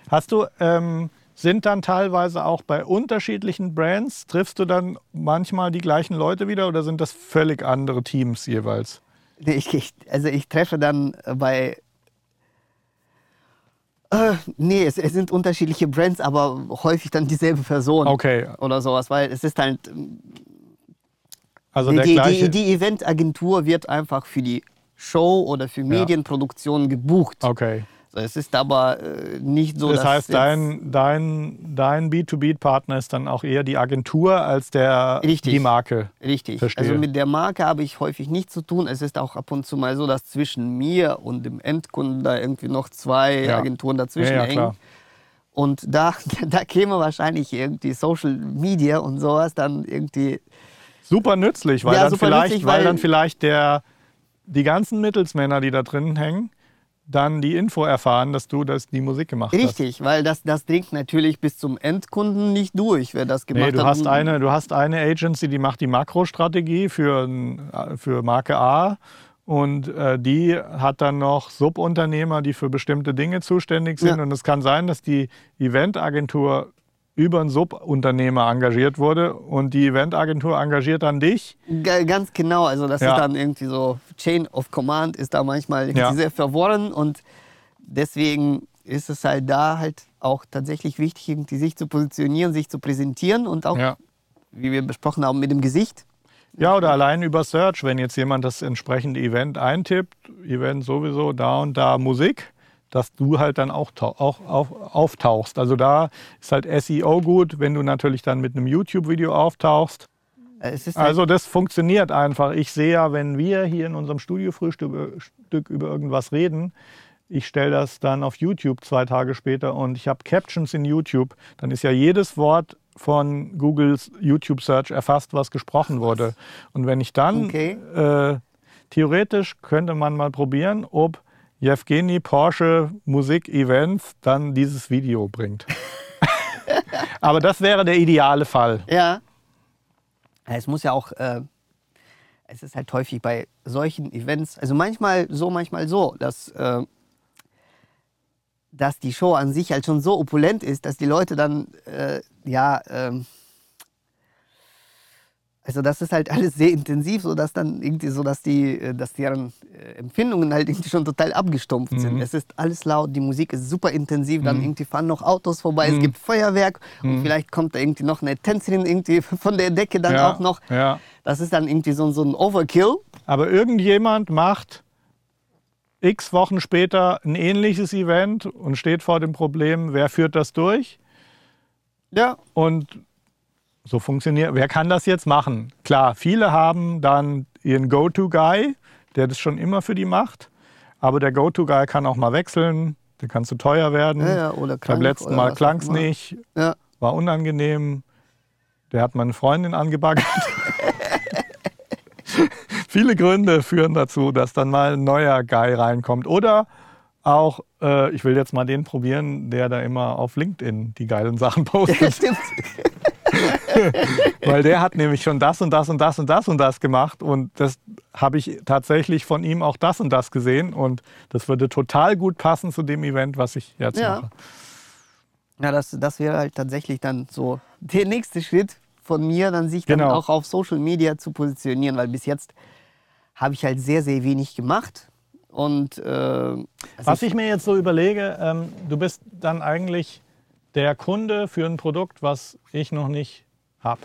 Hast du ähm, sind dann teilweise auch bei unterschiedlichen Brands. Triffst du dann manchmal die gleichen Leute wieder oder sind das völlig andere Teams jeweils? Ich, ich, also ich treffe dann bei äh, nee, es, es, sind unterschiedliche Brands, aber häufig dann dieselbe Person. Okay. Oder sowas, weil es ist halt. Also die, die, die Eventagentur wird einfach für die Show oder für Medienproduktion gebucht. Okay. Es ist aber äh, nicht so, das heißt, dein, dein, dein B2B-Partner ist dann auch eher die Agentur als der, Richtig. die Marke. Richtig. Verstehe. Also mit der Marke habe ich häufig nichts zu tun. Es ist auch ab und zu mal so, dass zwischen mir und dem Endkunden da irgendwie noch zwei ja. Agenturen dazwischen ja, ja, hängen. Und da, da käme wahrscheinlich irgendwie Social Media und sowas dann irgendwie. Super nützlich, weil, dann, vielleicht, nützlich, weil, weil dann vielleicht der, die ganzen Mittelsmänner, die da drin hängen, dann die Info erfahren, dass du das, die Musik gemacht Richtig, hast. Richtig, weil das, das dringt natürlich bis zum Endkunden nicht durch, wer das gemacht nee, du hat. Hast eine, du hast eine Agency, die macht die Makrostrategie für, für Marke A und äh, die hat dann noch Subunternehmer, die für bestimmte Dinge zuständig sind. Ja. Und es kann sein, dass die Eventagentur über einen Subunternehmer engagiert wurde und die Eventagentur engagiert dann dich. Ganz genau, also das ja. ist dann irgendwie so, Chain of Command ist da manchmal ja. sehr verworren und deswegen ist es halt da halt auch tatsächlich wichtig, irgendwie sich zu positionieren, sich zu präsentieren und auch, ja. wie wir besprochen haben, mit dem Gesicht. Ja, oder allein über Search, wenn jetzt jemand das entsprechende Event eintippt, Event sowieso da und da Musik, dass du halt dann auch, auch auf, auftauchst. Also da ist halt SEO gut, wenn du natürlich dann mit einem YouTube-Video auftauchst. Äh, halt also das funktioniert einfach. Ich sehe ja, wenn wir hier in unserem Studiofrühstück über irgendwas reden, ich stelle das dann auf YouTube zwei Tage später und ich habe Captions in YouTube, dann ist ja jedes Wort von Googles YouTube Search erfasst, was gesprochen wurde. Und wenn ich dann, okay. äh, theoretisch könnte man mal probieren, ob Jewgeni Porsche Musik Events dann dieses Video bringt. Aber das wäre der ideale Fall. Ja. Es muss ja auch, äh, es ist halt häufig bei solchen Events, also manchmal so, manchmal so, dass, äh, dass die Show an sich halt schon so opulent ist, dass die Leute dann, äh, ja, ähm, also das ist halt alles sehr intensiv, so dass dann irgendwie so, dass die, äh, dass deren äh, Empfindungen halt irgendwie schon total abgestumpft sind. Mhm. Es ist alles laut, die Musik ist super intensiv, dann Mhm. irgendwie fahren noch Autos vorbei, es Mhm. gibt Feuerwerk und Mhm. vielleicht kommt da irgendwie noch eine Tänzerin irgendwie von der Decke dann ja, auch noch. Ja. Das ist dann irgendwie so, so ein Overkill. Aber irgendjemand macht x Wochen später ein ähnliches Event und steht vor dem Problem, wer führt das durch? Ja, Und so funktioniert, wer kann das jetzt machen? Klar, viele haben dann ihren Go-To-Guy, der das schon immer für die macht. Aber der Go-To-Guy kann auch mal wechseln, der kann zu teuer werden. ja, ja oder krank Beim letzten Mal klang es nicht, Ja. war unangenehm. Der hat meine Freundin angebaggert. Viele Gründe führen dazu, dass dann mal ein neuer Guy reinkommt. Oder auch, äh, ich will jetzt mal den probieren, der da immer auf LinkedIn die geilen Sachen postet. Stimmt. Weil der hat nämlich schon das und das und das und das und das gemacht. Und das habe ich tatsächlich von ihm auch das und das gesehen. Und das würde total gut passen zu dem Event, was ich jetzt Ja. mache. Ja, das, das wäre halt tatsächlich dann so der nächste Schritt von mir, dann sich dann Genau. auch auf Social Media zu positionieren, weil bis jetzt habe ich halt sehr, sehr wenig gemacht. Und äh, also Was ich mir jetzt so überlege, ähm, du bist dann eigentlich der Kunde für ein Produkt, was ich noch nicht habe.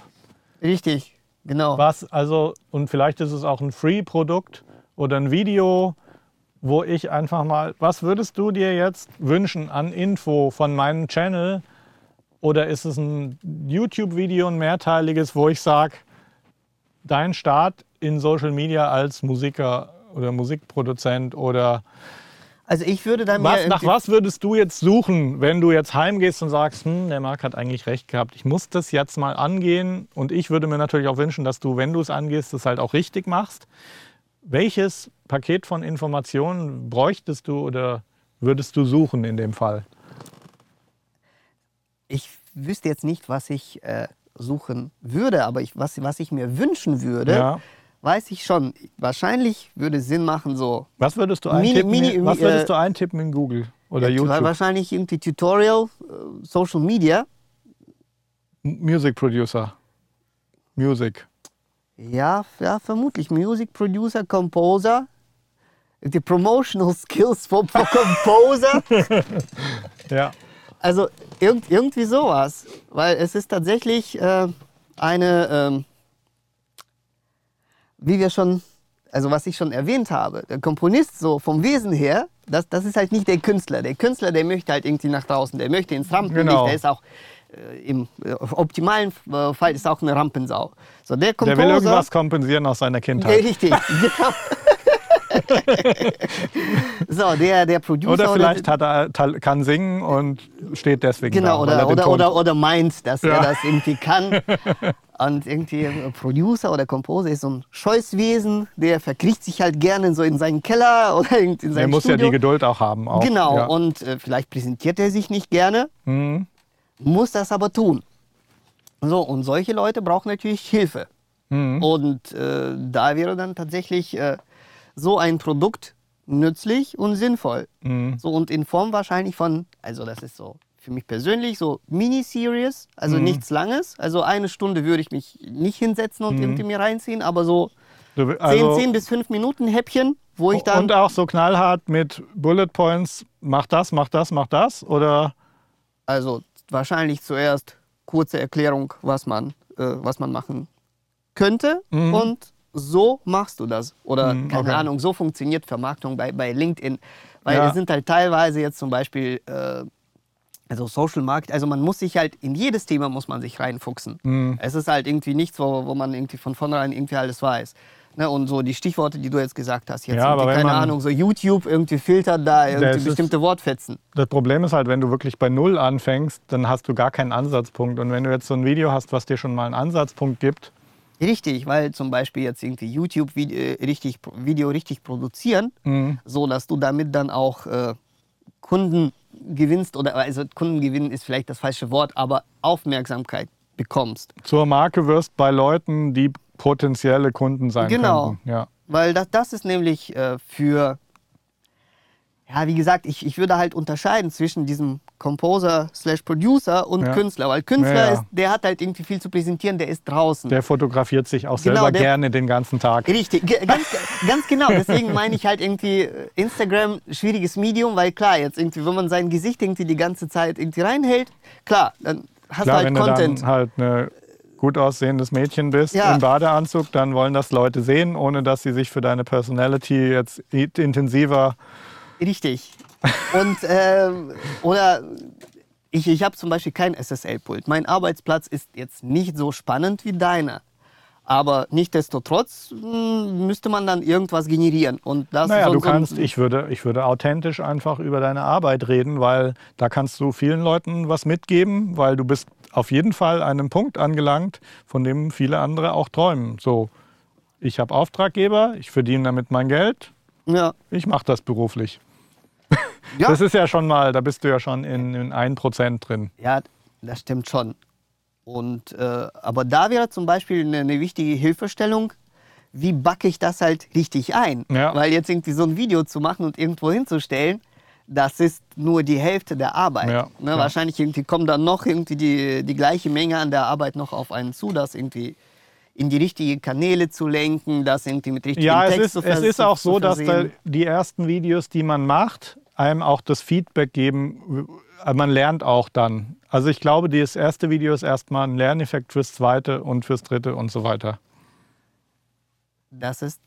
richtig, genau. Was also, und vielleicht ist es auch ein Free-Produkt oder ein Video, wo ich einfach mal, was würdest du dir jetzt wünschen an Info von meinem Channel? Oder ist es ein YouTube-Video, ein mehrteiliges, wo ich sage, dein Start in Social Media als Musiker oder Musikproduzent oder Also ich würde dann was, nach was würdest du jetzt suchen, wenn du jetzt heimgehst und sagst, hm, der Marc hat eigentlich recht gehabt, ich muss das jetzt mal angehen und ich würde mir natürlich auch wünschen, dass du, wenn du es angehst, das halt auch richtig machst. Welches Paket von Informationen bräuchtest du oder würdest du suchen in dem Fall? ich wüsste jetzt nicht, was ich äh, suchen würde, aber ich, was, was ich mir wünschen würde, Ja. Weiß ich schon. Wahrscheinlich würde es Sinn machen, so Was würdest du Mini- eintippen, Mini- was äh, würdest du eintippen in Google oder ja, YouTube? wahrscheinlich irgendwie Tutorial, äh, Social Media. Music Producer. Music. Ja, ja, vermutlich. Music Producer, Composer. Die Promotional Skills for, for Composer. Ja. Also irgend, irgendwie sowas. Weil es ist tatsächlich äh, eine, ähm, wie wir schon, also was ich schon erwähnt habe, der Komponist so vom Wesen her, das, das ist halt nicht der Künstler. Der Künstler, der möchte halt irgendwie nach draußen, der möchte ins Rampenlicht, Genau. der ist auch äh, im äh, optimalen äh, Fall ist auch eine Rampensau. So, der Der Composer, will irgendwas kompensieren aus seiner Kindheit. richtig, genau. so, der, der Producer Oder vielleicht hat er, kann singen und steht deswegen Genau, da. er oder, oder, oder, oder meint, dass Ja. er das irgendwie kann. Und irgendwie ein Producer oder Composer ist so ein Scheußwesen, der verkriecht sich halt gerne so in seinen Keller oder in in Er sein muss ja die Geduld auch haben. Auch. Genau, Ja. und äh, vielleicht präsentiert er sich nicht gerne, Mhm. muss das aber tun. So, und solche Leute brauchen natürlich Hilfe. Mhm. Und äh, da wäre dann tatsächlich äh, so ein Produkt nützlich und sinnvoll. Mhm. So und in Form wahrscheinlich von, also das ist so für mich persönlich so Miniseries, also Mhm. nichts Langes. Also eine Stunde würde ich mich nicht hinsetzen und Mhm. irgendwie mir reinziehen, aber so Du, 10, also, 10 bis 5 Minuten Häppchen, wo ich dann. und auch so knallhart mit Bullet Points, mach das, mach das, mach das? Oder Also wahrscheinlich zuerst kurze Erklärung, was man, äh, was man machen könnte. Mhm. Und so machst du das. Oder Mhm, keine okay. Ahnung, so funktioniert Vermarktung bei, bei LinkedIn. Weil Ja. es sind halt teilweise jetzt zum Beispiel, äh, also Social Market, also man muss sich halt, in jedes Thema muss man sich reinfuchsen. Mhm. Es ist halt irgendwie nichts, wo, wo man irgendwie von vornherein irgendwie alles weiß. Ne, und so die Stichworte, die du jetzt gesagt hast, jetzt Ja, aber keine Ahnung, so YouTube irgendwie filtert da irgendwie Das ist- bestimmte Wortfetzen. das Problem ist halt, wenn du wirklich bei Null anfängst, dann hast du gar keinen Ansatzpunkt. Und wenn du jetzt so ein Video hast, was dir schon mal einen Ansatzpunkt gibt, Richtig, weil zum Beispiel jetzt irgendwie YouTube-Video äh, richtig, Video richtig produzieren, Mhm. so dass du damit dann auch äh, Kunden gewinnst oder also Kunden gewinnen ist vielleicht das falsche Wort, aber Aufmerksamkeit bekommst. Zur Marke wirst bei Leuten, die potenzielle Kunden sein Genau. könnten. Ja. Weil das, das ist nämlich äh, für, ja, wie gesagt, ich, ich würde halt unterscheiden zwischen diesem Composer slash Producer und Ja. Künstler. Weil Künstler, Ja, ja. Ist, der hat halt irgendwie viel zu präsentieren, der ist draußen. Der fotografiert sich auch Genau, selber der- gerne den ganzen Tag. Richtig, ganz, ganz genau. Deswegen meine ich halt irgendwie äh, Instagram schwieriges Medium, weil klar, jetzt irgendwie, wenn man sein Gesicht irgendwie die ganze Zeit irgendwie reinhält, klar, dann hast Klar, du halt wenn Content. du dann halt ein gut aussehendes Mädchen bist Ja. im Badeanzug, dann wollen das Leute sehen, ohne dass sie sich für deine Personality jetzt intensiver. Richtig. Und ähm, oder ich, ich habe zum Beispiel kein SSL-Pult. Mein Arbeitsplatz ist jetzt nicht so spannend wie deiner. Aber nichtsdestotrotz mh, müsste man dann irgendwas generieren. Und das Naja, so, du kannst, ich würde, ich würde authentisch einfach über deine Arbeit reden, weil da kannst du vielen Leuten was mitgeben, weil du bist auf jeden Fall an einem Punkt angelangt, von dem viele andere auch träumen. So, ich habe Auftraggeber, ich verdiene damit mein Geld, Ja. ich mache das beruflich. Ja. Das ist ja schon mal, da bist du ja schon in, in 1% drin. Ja, das stimmt schon. Und, äh, aber da wäre zum Beispiel eine, eine wichtige Hilfestellung, wie backe ich das halt richtig ein? Ja. Weil jetzt irgendwie so ein Video zu machen und irgendwo hinzustellen, das ist nur die Hälfte der Arbeit. Ja, ne? ja. Wahrscheinlich irgendwie kommt dann noch irgendwie die, die gleiche Menge an der Arbeit noch auf einen zu, das irgendwie in die richtigen Kanäle zu lenken, das irgendwie mit richtigen Ja, es Text ist, zu es vers- ist auch so, dass da die ersten Videos, die man macht, einem auch das Feedback geben. äh, Man lernt auch dann. Also ich glaube, das erste Video ist erstmal ein Lerneffekt fürs zweite und fürs dritte und so weiter. das ist,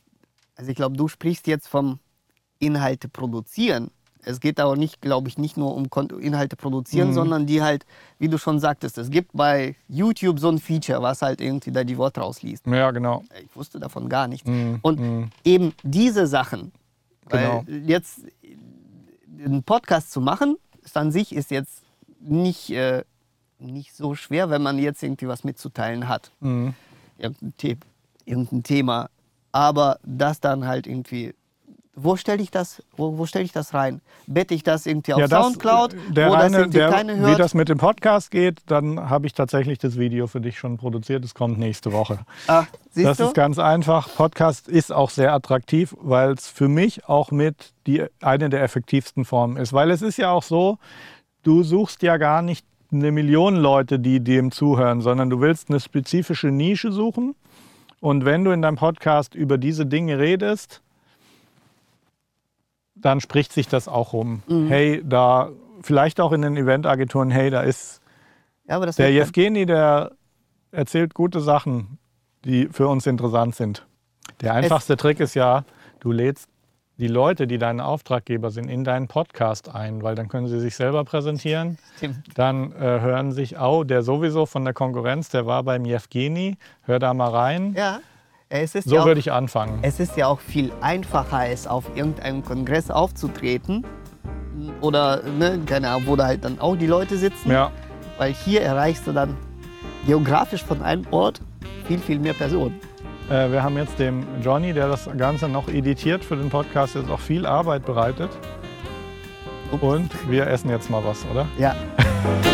also ich glaube, du sprichst jetzt vom Inhalte produzieren. Es geht aber nicht, glaube ich, nicht nur um Inhalte produzieren, Mhm. sondern die halt, wie du schon sagtest, es gibt bei YouTube so ein Feature, was halt irgendwie da die Worte rausliest. Ja, genau. Ich wusste davon gar nichts. Mhm, Und mhm. eben diese Sachen, Genau. weil jetzt einen Podcast zu machen, ist an sich ist jetzt nicht, äh, nicht so schwer, wenn man jetzt irgendwie was mitzuteilen hat Mhm. irgendein, The irgendein Thema. Aber das dann halt irgendwie, wo stelle ich das, wo, wo stelle ich das rein? Bette ich das irgendwie auf Ja, das- Soundcloud, der wo das reine, irgendwie der, keine Wie hört? das mit dem Podcast geht, dann habe ich tatsächlich das Video für dich schon produziert. Es kommt nächste Woche. ah, siehst das du? ist ganz einfach. Podcast ist auch sehr attraktiv, weil es für mich auch mit die, eine der effektivsten Formen ist. Weil es ist ja auch so, du suchst ja gar nicht eine Million Leute, die dem zuhören, sondern du willst eine spezifische Nische suchen. Und wenn du in deinem Podcast über diese Dinge redest, dann spricht sich das auch rum. Mhm. Hey, da, vielleicht auch in den Eventagenturen, hey, da ist ja, der Jevgeni, der erzählt gute Sachen, die für uns interessant sind. Der einfachste Trick ist ja, du lädst die Leute, die deine Auftraggeber sind, in deinen Podcast ein, weil dann können sie sich selber präsentieren. Stimmt. Dann äh, hören sich, oh, der sowieso von der Konkurrenz, der war beim Jevgeni, hör da mal rein. Ja, es So ja auch, würde ich anfangen. es ist ja auch viel einfacher, als auf irgendeinem Kongress aufzutreten. Oder, ne, keine Ahnung, wo da halt dann auch die Leute sitzen. Ja, Weil hier erreichst du dann geografisch von einem Ort viel, viel mehr Personen. äh, wir haben jetzt dem Johnny, der das Ganze noch editiert für den Podcast, jetzt auch viel Arbeit bereitet. Ups. Und wir essen jetzt mal was, oder? Ja.